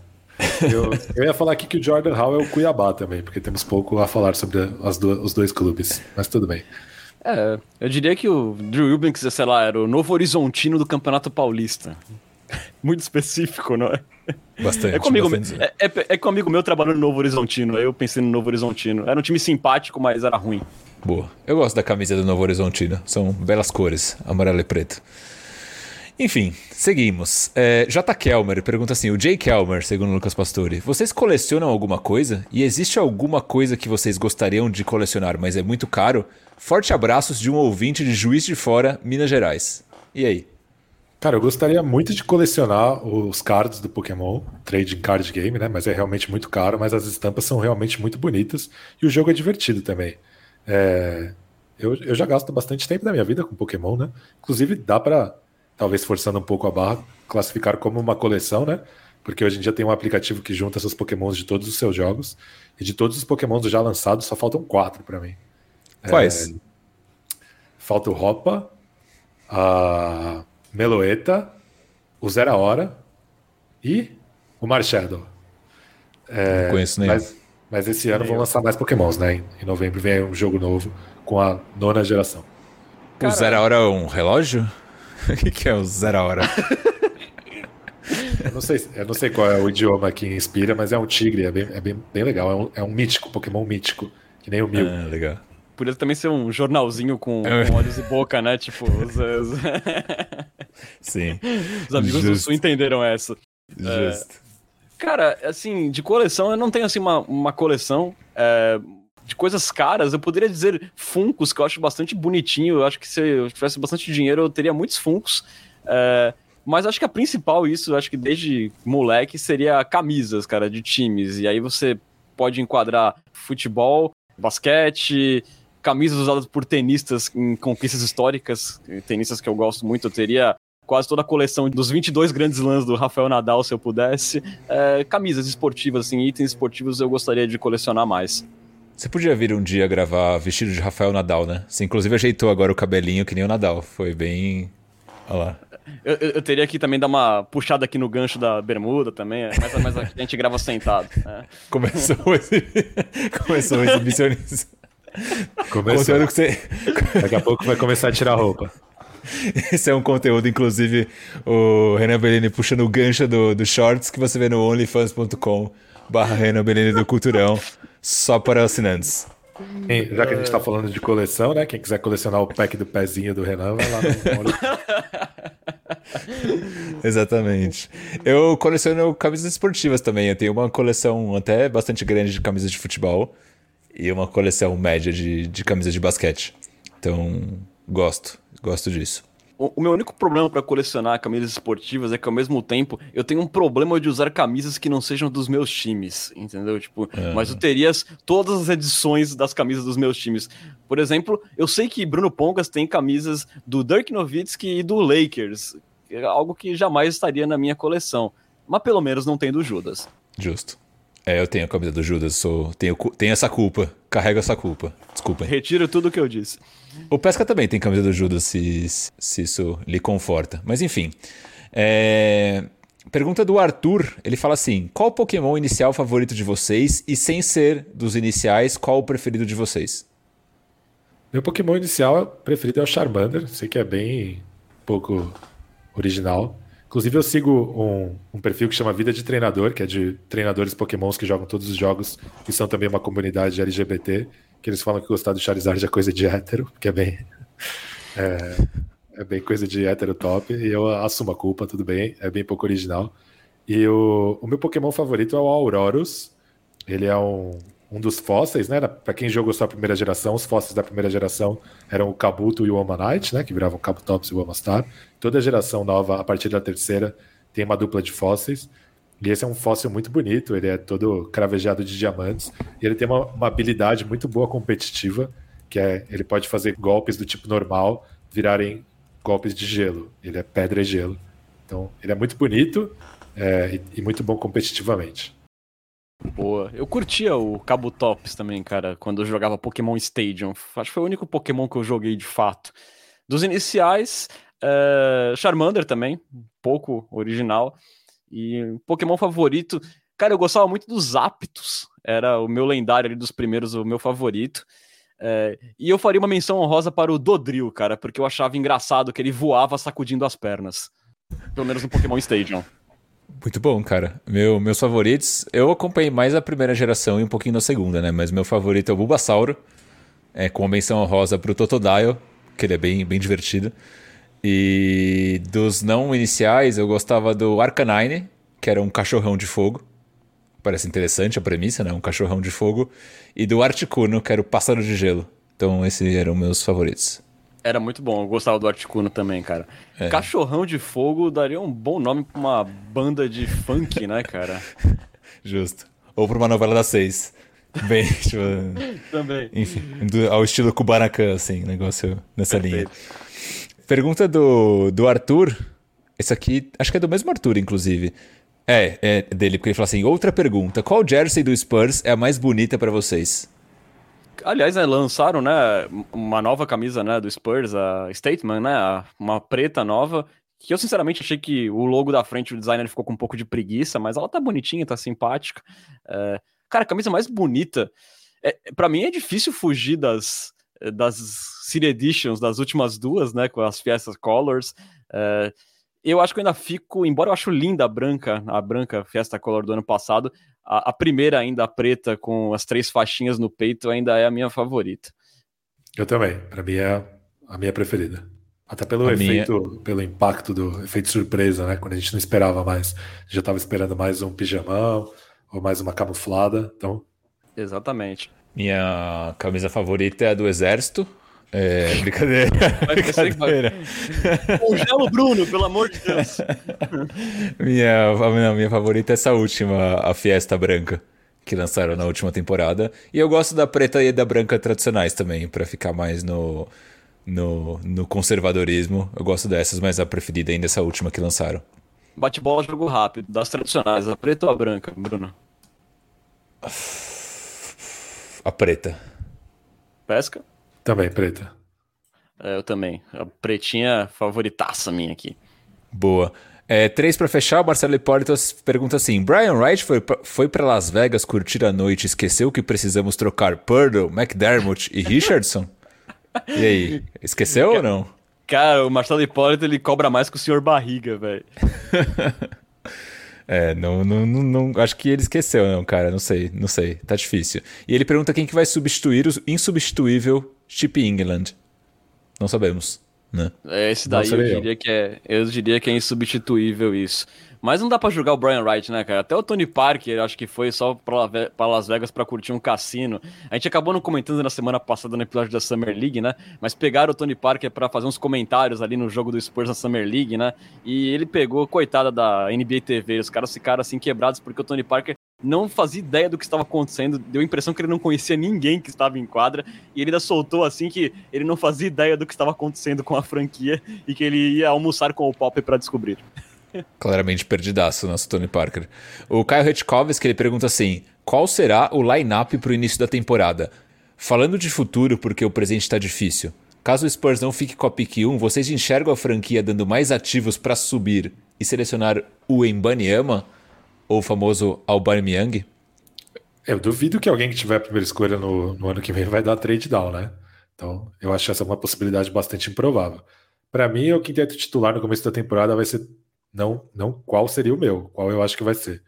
Speaker 3: Eu, eu, ia falar aqui que o Jordan Hall é o Cuiabá também, porque temos pouco a falar sobre as do, os dois clubes, mas tudo bem.
Speaker 1: É, eu diria que o Drew Wilbanks, sei lá, era o novo horizontino do Campeonato Paulista. Muito específico, não é?
Speaker 2: Bastante.
Speaker 1: É comigo,
Speaker 2: bastante.
Speaker 1: é, é, é comigo meu trabalhando no Novo Horizontino. Aí eu pensei no Novo Horizontino. Era um time simpático, mas era ruim.
Speaker 2: Boa. Eu gosto da camisa do Novo Horizontino. São belas cores, amarelo e preto. Enfim, seguimos. É, J. Kelmer pergunta assim: o Jay Kelmer, segundo Lucas Pastore, vocês colecionam alguma coisa? E existe alguma coisa que vocês gostariam de colecionar, mas é muito caro? Forte abraços de um ouvinte de Juiz de Fora, Minas Gerais. E aí?
Speaker 3: Cara, eu gostaria muito de colecionar os cards do Pokémon, trading card game, né? Mas é realmente muito caro, mas as estampas são realmente muito bonitas e o jogo é divertido também. É, eu, eu já gasto bastante tempo da minha vida com Pokémon, né? Inclusive dá para talvez forçando um pouco a barra, classificar como uma coleção, né? Porque hoje em dia tem um aplicativo que junta seus Pokémons de todos os seus jogos. E de todos os Pokémons já lançados, só faltam quatro para mim.
Speaker 2: Quais? É,
Speaker 3: falta o Hoppa, a Meloeta, o Zera Hora e o Marshadow.
Speaker 2: É, Não conheço nenhum.
Speaker 3: Mas, mas esse ano vão lançar mais Pokémons, né? Em, em novembro vem um jogo novo com a nona geração.
Speaker 2: O Zera Hora é um relógio? O que, que é o Zero Hora?
Speaker 3: eu, não sei, eu não sei qual é o idioma que inspira, mas é um tigre, é bem, é bem, bem legal. É um, é um mítico, Pokémon mítico, que nem o Mil.
Speaker 2: Ah, legal.
Speaker 1: Podia também ser um jornalzinho com, é. com olhos e boca, né? Tipo, os, os...
Speaker 2: Sim.
Speaker 1: Os amigos Justo. do Sul entenderam essa.
Speaker 2: Justo. É,
Speaker 1: cara, assim, de coleção, eu não tenho assim uma, uma coleção. É, de coisas caras, eu poderia dizer Funcos, que eu acho bastante bonitinho. Eu acho que se eu tivesse bastante dinheiro, eu teria muitos Funcos. É, mas acho que a principal, isso, acho que desde moleque, seria camisas, cara, de times. E aí você pode enquadrar futebol, basquete, camisas usadas por tenistas em conquistas históricas, tenistas que eu gosto muito. Eu teria quase toda a coleção dos 22 grandes lãs do Rafael Nadal, se eu pudesse. É, camisas esportivas, assim, itens esportivos eu gostaria de colecionar mais.
Speaker 2: Você podia vir um dia gravar vestido de Rafael Nadal, né? Você inclusive ajeitou agora o cabelinho que nem o Nadal. Foi bem. Olha lá.
Speaker 1: Eu, eu, teria que também dar uma puxada aqui no gancho da bermuda também, é, mas, mas a gente grava sentado. É.
Speaker 2: Começou esse. Começou o exibicionismo.
Speaker 3: Começou. Que você... Daqui a pouco vai começar a tirar a roupa.
Speaker 2: Esse é um conteúdo, inclusive, o Renan Bellini puxando o gancho do, do shorts que você vê no onlyfans.com barra Renan Bellini do Culturão só para assinantes.
Speaker 3: Sim, já que a gente está falando de coleção, né? Quem quiser colecionar o pack do pezinho do Renan, vai lá no
Speaker 2: Exatamente. Eu coleciono camisas esportivas também. Eu tenho uma coleção até bastante grande de camisas de futebol e uma coleção média de, de camisas de basquete. Então, gosto, gosto disso.
Speaker 1: O, meu único problema para colecionar camisas esportivas é que ao mesmo tempo eu tenho um problema de usar camisas que não sejam dos meus times, entendeu? Tipo, é. mas eu teria todas as edições das camisas dos meus times. Por exemplo, eu sei que Bruno Pongas tem camisas do Dirk Nowitzki e do Lakers, é algo que jamais estaria na minha coleção, mas pelo menos não tem do Judas.
Speaker 2: Justo. É, eu tenho a camisa do Judas, sou, tenho, tenho essa culpa, carrego essa culpa. Desculpa.
Speaker 1: Retiro tudo o que eu disse.
Speaker 2: O Pesca também tem camisa do Judas, se, se isso lhe conforta. Mas enfim. É... Pergunta do Arthur, ele fala assim: qual Pokémon inicial favorito de vocês? E sem ser dos iniciais, qual o preferido de vocês?
Speaker 3: Meu Pokémon inicial preferido é o Charmander, sei que é bem pouco original. Inclusive, eu sigo um, um, perfil que chama Vida de Treinador, que é de treinadores Pokémons que jogam todos os jogos e são também uma comunidade LGBT que eles falam que gostar do Charizard é coisa de hétero, que é bem. É, é, bem coisa de hétero top, e eu assumo a culpa, tudo bem, é bem pouco original. E o, o meu Pokémon favorito é o Aurorus. Ele é um, um dos fósseis, né? Para quem jogou só a primeira geração, os fósseis da primeira geração eram o Kabuto e o Omanite, né? Que viravam Kabutops e o Omastar. Toda geração nova, a partir da terceira, tem uma dupla de fósseis. E esse é um fóssil muito bonito, ele é todo cravejado de diamantes. E ele tem uma, uma habilidade muito boa competitiva, que é ele pode fazer golpes do tipo normal virarem golpes de gelo. Ele é pedra e gelo. Então, ele é muito bonito é, e, e, muito bom competitivamente.
Speaker 1: Boa. Eu curtia o Cabo Tops também, cara, quando eu jogava Pokémon Stadium. Acho que foi o único Pokémon que eu joguei de fato. Dos iniciais, é, Charmander também, pouco original. E Pokémon favorito, cara, eu gostava muito dos Aptos, era o meu lendário ali dos primeiros, o meu favorito. É, e eu faria uma menção honrosa para o Dodril, cara, porque eu achava engraçado que ele voava sacudindo as pernas. Pelo menos no Pokémon Stadium.
Speaker 2: Muito bom, cara. Meu, meus favoritos, eu acompanhei mais a primeira geração e um pouquinho da segunda, né? Mas meu favorito é o Bulbasauro, é, com a menção rosa pro Totodile, que ele é bem, bem divertido. E dos não iniciais, eu gostava do Arcanine, que era um cachorrão de fogo. Parece interessante a premissa, né? Um cachorrão de fogo. E do Articuno, que era o pássaro de gelo. Então, esses eram meus favoritos.
Speaker 1: Era muito bom, eu gostava do Articuno também, cara. É. Cachorrão de Fogo daria um bom nome pra uma banda de funk, né, cara?
Speaker 2: Justo. Ou pra uma novela das seis. Bem, tipo,
Speaker 1: Também.
Speaker 2: Enfim, do, ao estilo Kubanacan, assim, negócio nessa Perfeito. linha. Pergunta do, do Arthur. Esse aqui, acho que é do mesmo Arthur, inclusive. É, é dele, porque ele fala assim: outra pergunta. Qual jersey do Spurs é a mais bonita para vocês?
Speaker 1: Aliás, né, lançaram, né, uma nova camisa, né, do Spurs, a Statement, né, uma preta nova, que eu sinceramente achei que o logo da frente, o designer ficou com um pouco de preguiça, mas ela tá bonitinha, tá simpática. É, cara, a camisa mais bonita, é, para mim é difícil fugir das, das City Editions, das últimas duas, né, com as Fiesta Colors. É, eu acho que eu ainda fico, embora eu acho linda a branca, a branca Fiesta Color do ano passado, a, a primeira ainda a preta com as três faixinhas no peito ainda é a minha favorita.
Speaker 3: Eu também, para mim é a minha preferida. Até pelo a efeito, minha... pelo impacto do efeito surpresa, né? Quando a gente não esperava mais, já estava esperando mais um pijamão ou mais uma camuflada, então.
Speaker 1: Exatamente.
Speaker 2: Minha camisa favorita é a do Exército, é, brincadeira. brincadeira.
Speaker 1: Congela o Bruno, pelo amor de Deus.
Speaker 2: minha, a minha, minha favorita é essa última, a Fiesta Branca, que lançaram na última temporada. E eu gosto da preta e da branca tradicionais também, para ficar mais no, no, no conservadorismo. Eu gosto dessas, mas a preferida ainda é essa última que lançaram.
Speaker 1: Bate-bola, jogo rápido, das tradicionais, a preta ou a branca, Bruno?
Speaker 2: A preta.
Speaker 1: Pesca?
Speaker 3: Também, preta.
Speaker 1: É, eu também. A pretinha favoritaça minha aqui.
Speaker 2: Boa. É, três para fechar, o Marcelo Hipólito pergunta assim: Brian Wright foi, foi para Las Vegas curtir a noite e esqueceu que precisamos trocar Purdle, McDermott e Richardson? e aí, esqueceu ou não?
Speaker 1: Cara, o Marcelo Hipólito ele cobra mais que o senhor Barriga, velho.
Speaker 2: é, não, não, não, não, acho que ele esqueceu, não, cara. Não sei, não sei. Tá difícil. E ele pergunta quem que vai substituir o insubstituível Chip England. Não sabemos, né?
Speaker 1: É, esse daí eu diria, eu. que é, eu diria que é insubstituível isso. Mas não dá para julgar o Brian Wright, né, cara? Até o Tony Parker, acho que foi só para Las Vegas para curtir um cassino. A gente acabou não comentando na semana passada no episódio da Summer League, né? Mas pegaram o Tony Parker para fazer uns comentários ali no jogo do Spurs na Summer League, né? E ele pegou, coitada da NBA TV, os caras ficaram assim quebrados porque o Tony Parker não fazia ideia do que estava acontecendo, deu a impressão que ele não conhecia ninguém que estava em quadra, e ele ainda soltou assim que ele não fazia ideia do que estava acontecendo com a franquia e que ele ia almoçar com o Pop para descobrir.
Speaker 2: Claramente perdidaço o nosso Tony Parker. O Caio Retkovski ele pergunta assim: qual será o line-up para o início da temporada? Falando de futuro, porque o presente está difícil. Caso o Spurs não fique com a pick 1, vocês enxergam a franquia dando mais ativos para subir e selecionar o Embanyama? ou o famoso Aubameyang?
Speaker 3: Eu duvido que alguém que tiver a primeira escolha no, no ano que vem vai dar trade down, né? Então, eu acho essa uma possibilidade bastante improvável. Para mim, o quinteto titular no começo da temporada vai ser não, não qual seria o meu, qual eu acho que vai ser.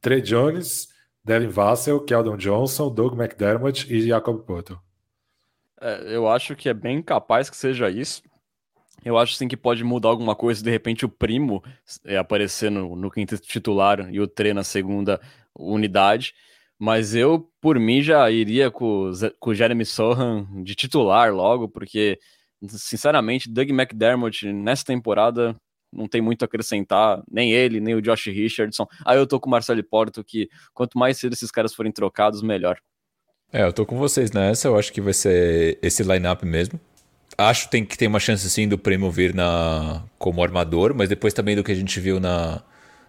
Speaker 3: Trey Jones, Devin Vassell, Keldon Johnson, Doug McDermott e Jacob Porto.
Speaker 1: É, eu acho que é bem capaz que seja isso. Eu acho sim que pode mudar alguma coisa, de repente o primo é, aparecer no, no quinto titular e o Tre na segunda unidade. Mas eu, por mim, já iria com, com o Jeremy Sohan de titular logo, porque, sinceramente, Doug McDermott nessa temporada não tem muito a acrescentar, nem ele, nem o Josh Richardson. Aí eu tô com o Marcelo Porto, que quanto mais cedo esses caras forem trocados, melhor.
Speaker 2: É, eu tô com vocês nessa, eu acho que vai ser esse lineup mesmo acho tem que tem uma chance sim do Primo vir na, como armador, mas depois também do que a gente viu na,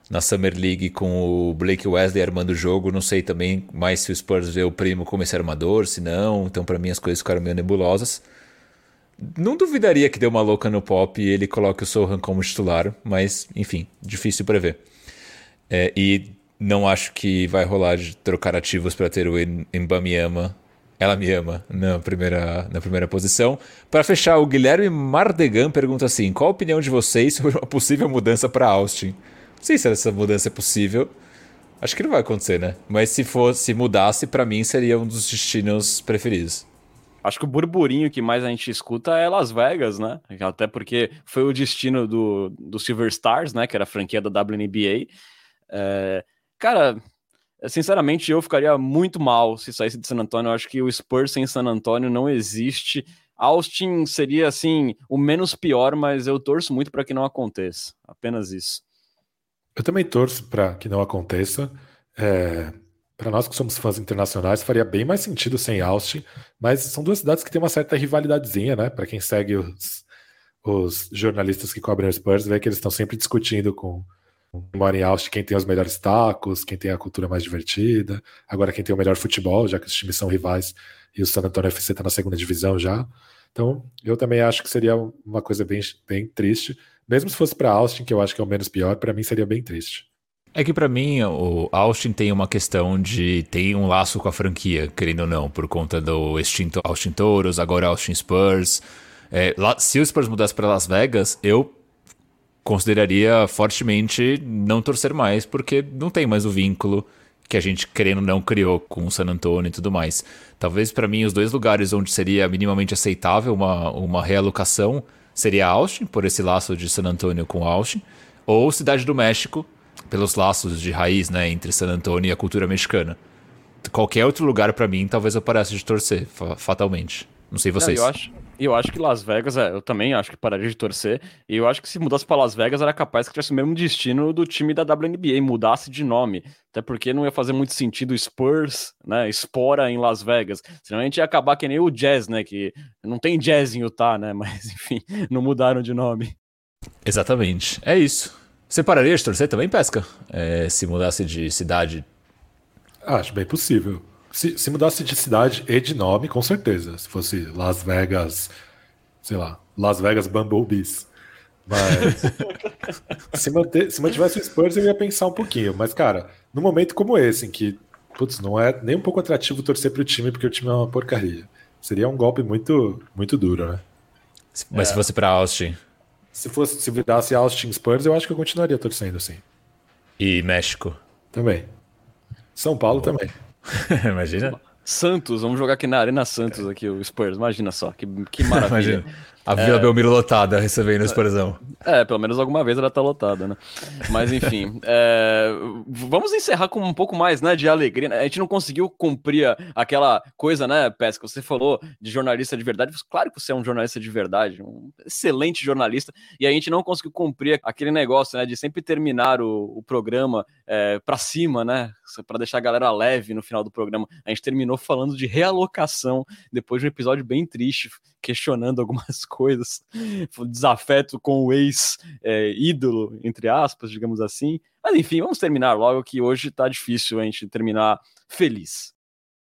Speaker 2: na Summer League com o Blake Wesley armando o jogo, não sei também mais se o Spurs vê o Primo como esse armador, se não, então para mim as coisas ficaram meio nebulosas. Não duvidaria que deu uma louca no pop e ele coloque o Sohan como titular, mas enfim, difícil prever. É, e não acho que vai rolar de trocar ativos para ter o Mbamiama Ela me ama na primeira, na primeira posição. Para fechar, o Guilherme Mardegan pergunta assim: qual a opinião de vocês sobre uma possível mudança para Austin? Não sei se essa mudança é possível. Acho que não vai acontecer, né? Mas se fosse, se mudasse, para mim seria um dos destinos preferidos.
Speaker 1: Acho que o burburinho que mais a gente escuta é Las Vegas, né? Até porque foi o destino do, do Silver Stars, né? Que era a franquia da WNBA. É, cara, sinceramente, eu ficaria muito mal se saísse de San Antonio. Eu acho que o Spurs sem San Antonio não existe. Austin seria, assim, o menos pior, mas eu torço muito para que não aconteça. Apenas isso.
Speaker 3: Eu também torço para que não aconteça. É, para nós que somos fãs internacionais, faria bem mais sentido sem Austin, mas são duas cidades que têm uma certa rivalidadezinha, né? Para quem segue os, os, jornalistas que cobrem os Spurs, vê que eles estão sempre discutindo com mora em Austin quem tem os melhores tacos, quem tem a cultura mais divertida, agora quem tem o melhor futebol, já que os times são rivais e o San Antonio FC está na segunda divisão já. Então, eu também acho que seria uma coisa bem, bem triste. Mesmo se fosse para Austin, que eu acho que é o menos pior, para mim seria bem triste.
Speaker 2: É que para mim o Austin tem uma questão de tem um laço com a franquia, querendo ou não, por conta do extinto Austin Touros, agora Austin Spurs. É, se o Spurs mudasse para Las Vegas, eu consideraria fortemente não torcer mais, porque não tem mais o vínculo que a gente querendo ou não criou com o San Antonio e tudo mais. Talvez para mim os dois lugares onde seria minimamente aceitável uma, uma realocação seria Austin, por esse laço de San Antonio com Austin, ou Cidade do México, pelos laços de raiz, né, entre San Antonio e a cultura mexicana. Qualquer outro lugar para mim, talvez eu parasse de torcer, fatalmente. Não sei vocês.
Speaker 1: Não, eu acho, eu acho que Las Vegas, é, eu também acho que pararia de torcer. E eu acho que se mudasse para Las Vegas era capaz que tivesse o mesmo destino do time da WNBA, mudasse de nome. Até porque não ia fazer muito sentido Spurs, né? Espora em Las Vegas. Senão a gente ia acabar que nem o Jazz, né? Que não tem Jazz em Utah, né? Mas enfim, não mudaram de nome.
Speaker 2: Exatamente. É isso. Você pararia de torcer também, Pesca? É, se mudasse de cidade?
Speaker 3: Acho bem possível. Se, se mudasse de cidade e de nome, com certeza. Se fosse Las Vegas, sei lá, Las Vegas Bumblebees. Mas se, manter, se mantivesse o Spurs, eu ia pensar um pouquinho. Mas, cara, num momento como esse, em que, putz, não é nem um pouco atrativo torcer pro time, porque o time é uma porcaria. Seria um golpe muito, muito duro, né?
Speaker 2: Mas é. se fosse pra Austin?
Speaker 3: Se fosse, se virasse Austin Spurs, eu acho que eu continuaria torcendo assim.
Speaker 2: E México?
Speaker 3: Também. São Paulo também.
Speaker 2: Imagina.
Speaker 1: Santos, vamos jogar aqui na Arena Santos, aqui, o Spurs. Imagina só, que, que maravilha. Imagina.
Speaker 2: A Vila é... Belmiro lotada, recebendo o Spursão.
Speaker 1: É, pelo menos alguma vez ela tá lotada, né? Mas enfim, é... vamos encerrar com um pouco mais, né, de alegria. A gente não conseguiu cumprir aquela coisa, né, Pesca, você falou de jornalista de verdade. Claro que você é um jornalista de verdade, um excelente jornalista, e a gente não conseguiu cumprir aquele negócio, né, de sempre terminar o, o programa é, para cima, né, para deixar a galera leve no final do programa. A gente terminou falando de realocação depois de um episódio bem triste, questionando algumas coisas, desafeto com o ex-ídolo, é, entre aspas, digamos assim. Mas enfim, vamos terminar logo que hoje tá difícil a gente terminar feliz.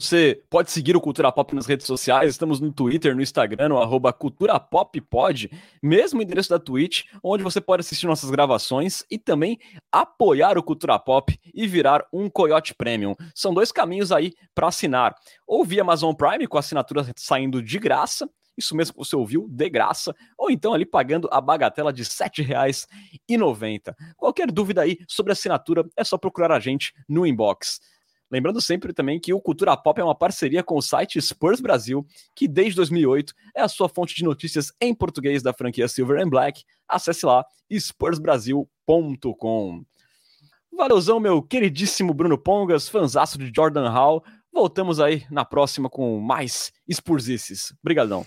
Speaker 1: Você pode seguir o Cultura Pop nas redes sociais, estamos no Twitter, no Instagram, no arroba Cultura Pop Pod, mesmo endereço da Twitch, onde você pode assistir nossas gravações e também apoiar o Cultura Pop e virar um Coyote Premium. São dois caminhos aí para assinar. Ou via Amazon Prime, com a assinatura saindo de graça, isso mesmo que você ouviu, de graça, ou então ali pagando a bagatela de R$ 7,90. Qualquer dúvida aí sobre assinatura, é só procurar a gente no inbox. Lembrando sempre também que o Cultura Pop é uma parceria com o site Spurs Brasil, que desde 2008 é a sua fonte de notícias em português da franquia Silver and Black. Acesse lá spursbrasil.com. Valeuzão, meu queridíssimo Bruno Pongas, fanzaço de Jordan Hall. Voltamos aí na próxima com mais Spursices. Obrigadão.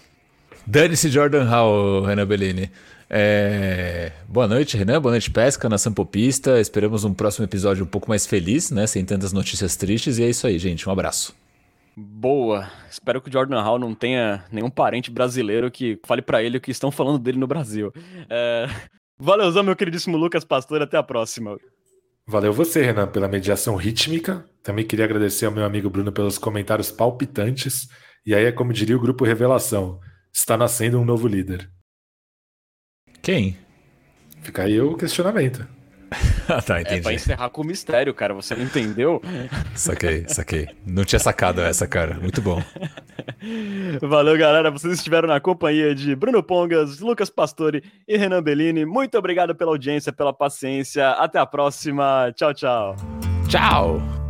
Speaker 2: Dane-se Jordan Hall, Renan Bellini. É... Boa noite, Renan. Boa noite, Pesca, nação popista. Esperamos um próximo episódio um pouco mais feliz, né? Sem tantas notícias tristes. E é isso aí, gente. Um abraço.
Speaker 1: Boa. Espero que o Jordan Hall não tenha nenhum parente brasileiro que fale para ele o que estão falando dele no Brasil. É... Valeuzão, meu queridíssimo Lucas Pastor. Até a próxima.
Speaker 3: Valeu você, Renan, pela mediação rítmica. Também queria agradecer ao meu amigo Bruno pelos comentários palpitantes. E aí é como diria o grupo Revelação está nascendo um novo líder.
Speaker 2: Quem?
Speaker 3: Fica aí o questionamento.
Speaker 2: ah, tá, entendi. É
Speaker 1: pra encerrar com o mistério, cara. Você não entendeu?
Speaker 2: Saquei, saquei. Não tinha sacado essa, cara. Muito bom.
Speaker 1: Valeu, galera. Vocês estiveram na companhia de Bruno Pongas, Lucas Pastore e Renan Bellini. Muito obrigado pela audiência, pela paciência. Até a próxima. Tchau, tchau.
Speaker 2: Tchau.